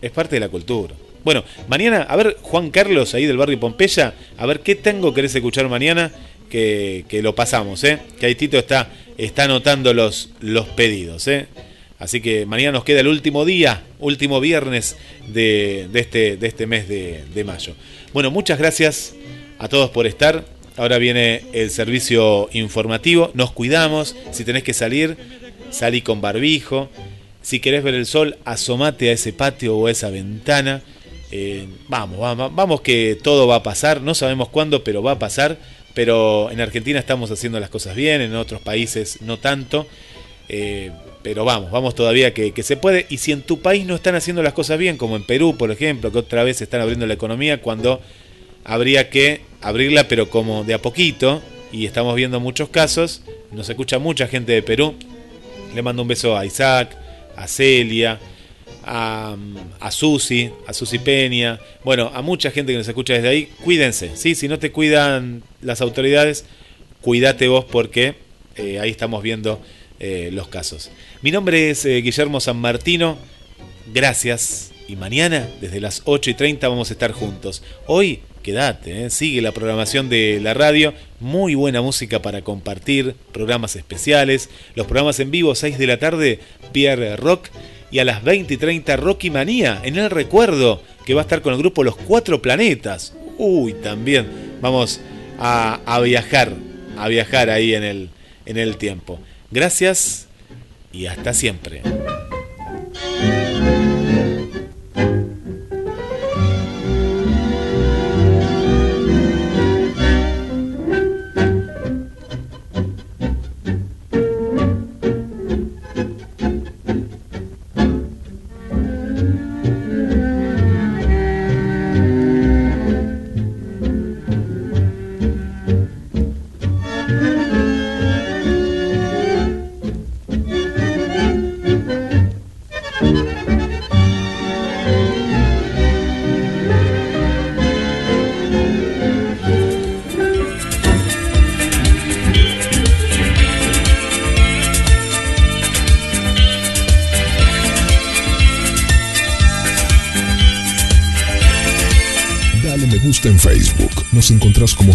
es parte de la cultura. Bueno, mañana, a ver, Juan Carlos, ahí del barrio Pompeya, a ver qué tango querés escuchar mañana, que, que lo pasamos, ¿eh? Que ahí Tito está, está anotando los, los pedidos, ¿eh? Así que mañana nos queda el último día, último viernes de, de este, de este mes de, de mayo. Bueno, muchas gracias a todos por estar. Ahora viene el servicio informativo. Nos cuidamos. Si tenés que salir, salí con barbijo. Si querés ver el sol, asomate a ese patio o a esa ventana. Eh, vamos, vamos, vamos que todo va a pasar. No sabemos cuándo, pero va a pasar. Pero en Argentina estamos haciendo las cosas bien, en otros países no tanto. Eh, pero vamos, vamos todavía que, que se puede. Y si en tu país no están haciendo las cosas bien, como en Perú, por ejemplo, que otra vez están abriendo la economía cuando habría que abrirla, pero como de a poquito. Y estamos viendo muchos casos. Nos escucha mucha gente de Perú. Le mando un beso a Isaac, a Celia, a, Susi, a Susi Peña. Bueno, a mucha gente que nos escucha desde ahí. Cuídense, ¿sí? Si no te cuidan las autoridades, cuídate vos porque eh, ahí estamos viendo eh, los casos. Mi nombre es eh, Guillermo San Martino. Gracias. Y mañana, desde las 8 y 30, vamos a estar juntos. Hoy, quédate, sigue la programación de la radio. Muy buena música para compartir, programas especiales. Los programas en vivo, 6 de la tarde, Pierre Rock. Y a las 20 y 30, Rocky Manía, en el recuerdo, que va a estar con el grupo Los Cuatro Planetas. Uy, también vamos a, viajar, a viajar ahí en el, en el tiempo. Gracias y hasta siempre.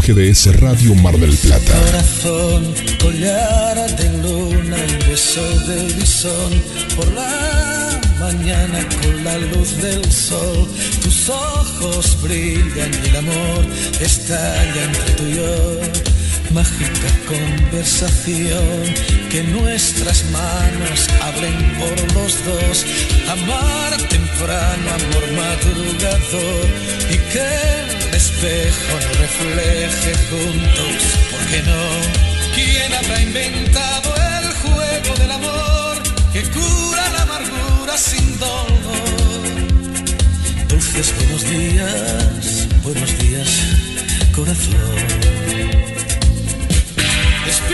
GDS Radio Mar del Plata. Corazón, collar de luna y beso de bisón por la mañana con la luz del sol. Tus ojos brillan y el amor estalla entre tú y yo. Mágica conversación que nuestras manos abren por los dos. Amar temprano, amor madrugador y que el espejo refleje juntos. ¿Por qué no? ¿Quién habrá inventado el juego del amor que cura la amargura sin dolor? Dulces buenos días, buenos días, corazón.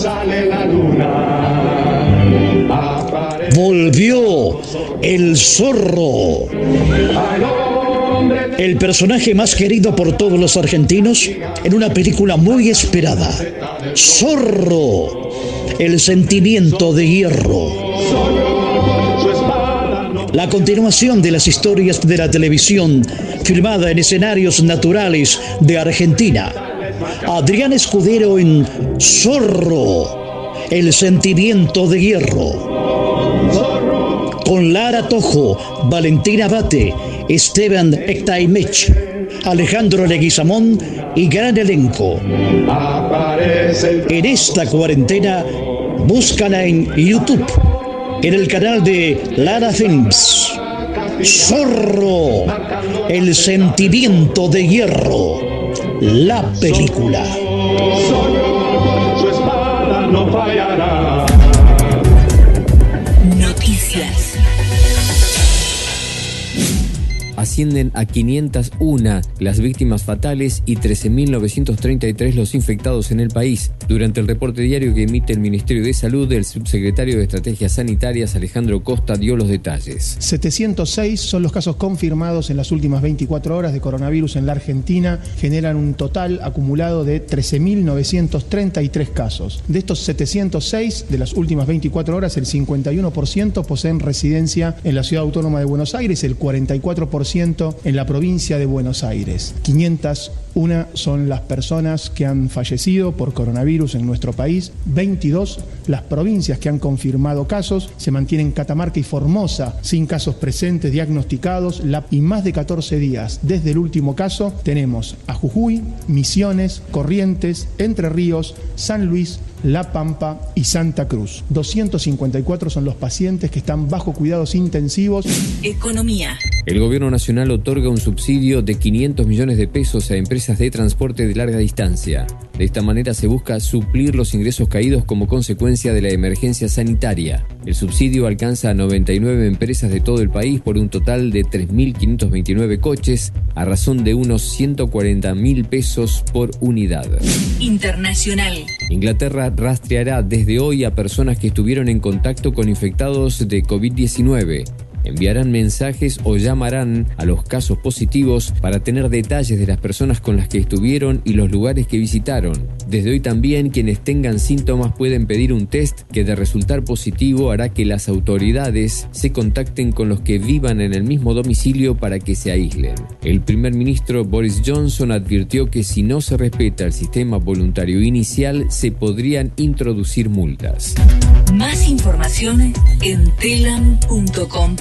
sale la luna, Volvió el zorro. El personaje más querido por todos los argentinos en una película muy esperada. Zorro. El sentimiento de hierro. La continuación de las historias de la televisión filmada en escenarios naturales de Argentina. Adrián Escudero en Zorro. El sentimiento de hierro. Con Lara Tojo, Valentina Bate, Esteban Ectaimech, Alejandro Leguizamón y gran elenco. En esta cuarentena, búscala en YouTube, en el canal de Lara Films. Zorro, el sentimiento de hierro, la película. su espada no fallará. Ascienden a 501 las víctimas fatales y 13.933 los infectados en el país. Durante el reporte diario que emite el Ministerio de Salud, el subsecretario de Estrategias Sanitarias, Alejandro Costa, dio los detalles. 706 son los casos confirmados en las últimas 24 horas de coronavirus en la Argentina, generan un total acumulado de 13.933 casos. De estos 706 de las últimas 24 horas, el 51% poseen residencia en la Ciudad Autónoma de Buenos Aires, el 44% en la provincia de Buenos Aires. 501 son las personas que han fallecido por coronavirus en nuestro país, 22 las provincias que han confirmado casos, se mantienen Catamarca y Formosa sin casos presentes diagnosticados la- y más de 14 días desde el último caso tenemos a Jujuy, Misiones, Corrientes, Entre Ríos, San Luis, La Pampa y Santa Cruz. 254 son los pacientes que están bajo cuidados intensivos. Economía. El gobierno nacional otorga un subsidio de 500 millones de pesos a empresas de transporte de larga distancia. De esta manera se busca suplir los ingresos caídos como consecuencia de la emergencia sanitaria. El subsidio alcanza a 99 empresas de todo el país por un total de 3.529 coches, a razón de unos 140 mil pesos por unidad. Internacional. Inglaterra rastreará desde hoy a personas que estuvieron en contacto con infectados de COVID-19. Enviarán mensajes o llamarán a los casos positivos para tener detalles de las personas con las que estuvieron y los lugares que visitaron. Desde hoy también quienes tengan síntomas pueden pedir un test que de resultar positivo hará que las autoridades se contacten con los que vivan en el mismo domicilio para que se aíslen. El primer ministro Boris Johnson advirtió que si no se respeta el sistema voluntario inicial se podrían introducir multas. Más información en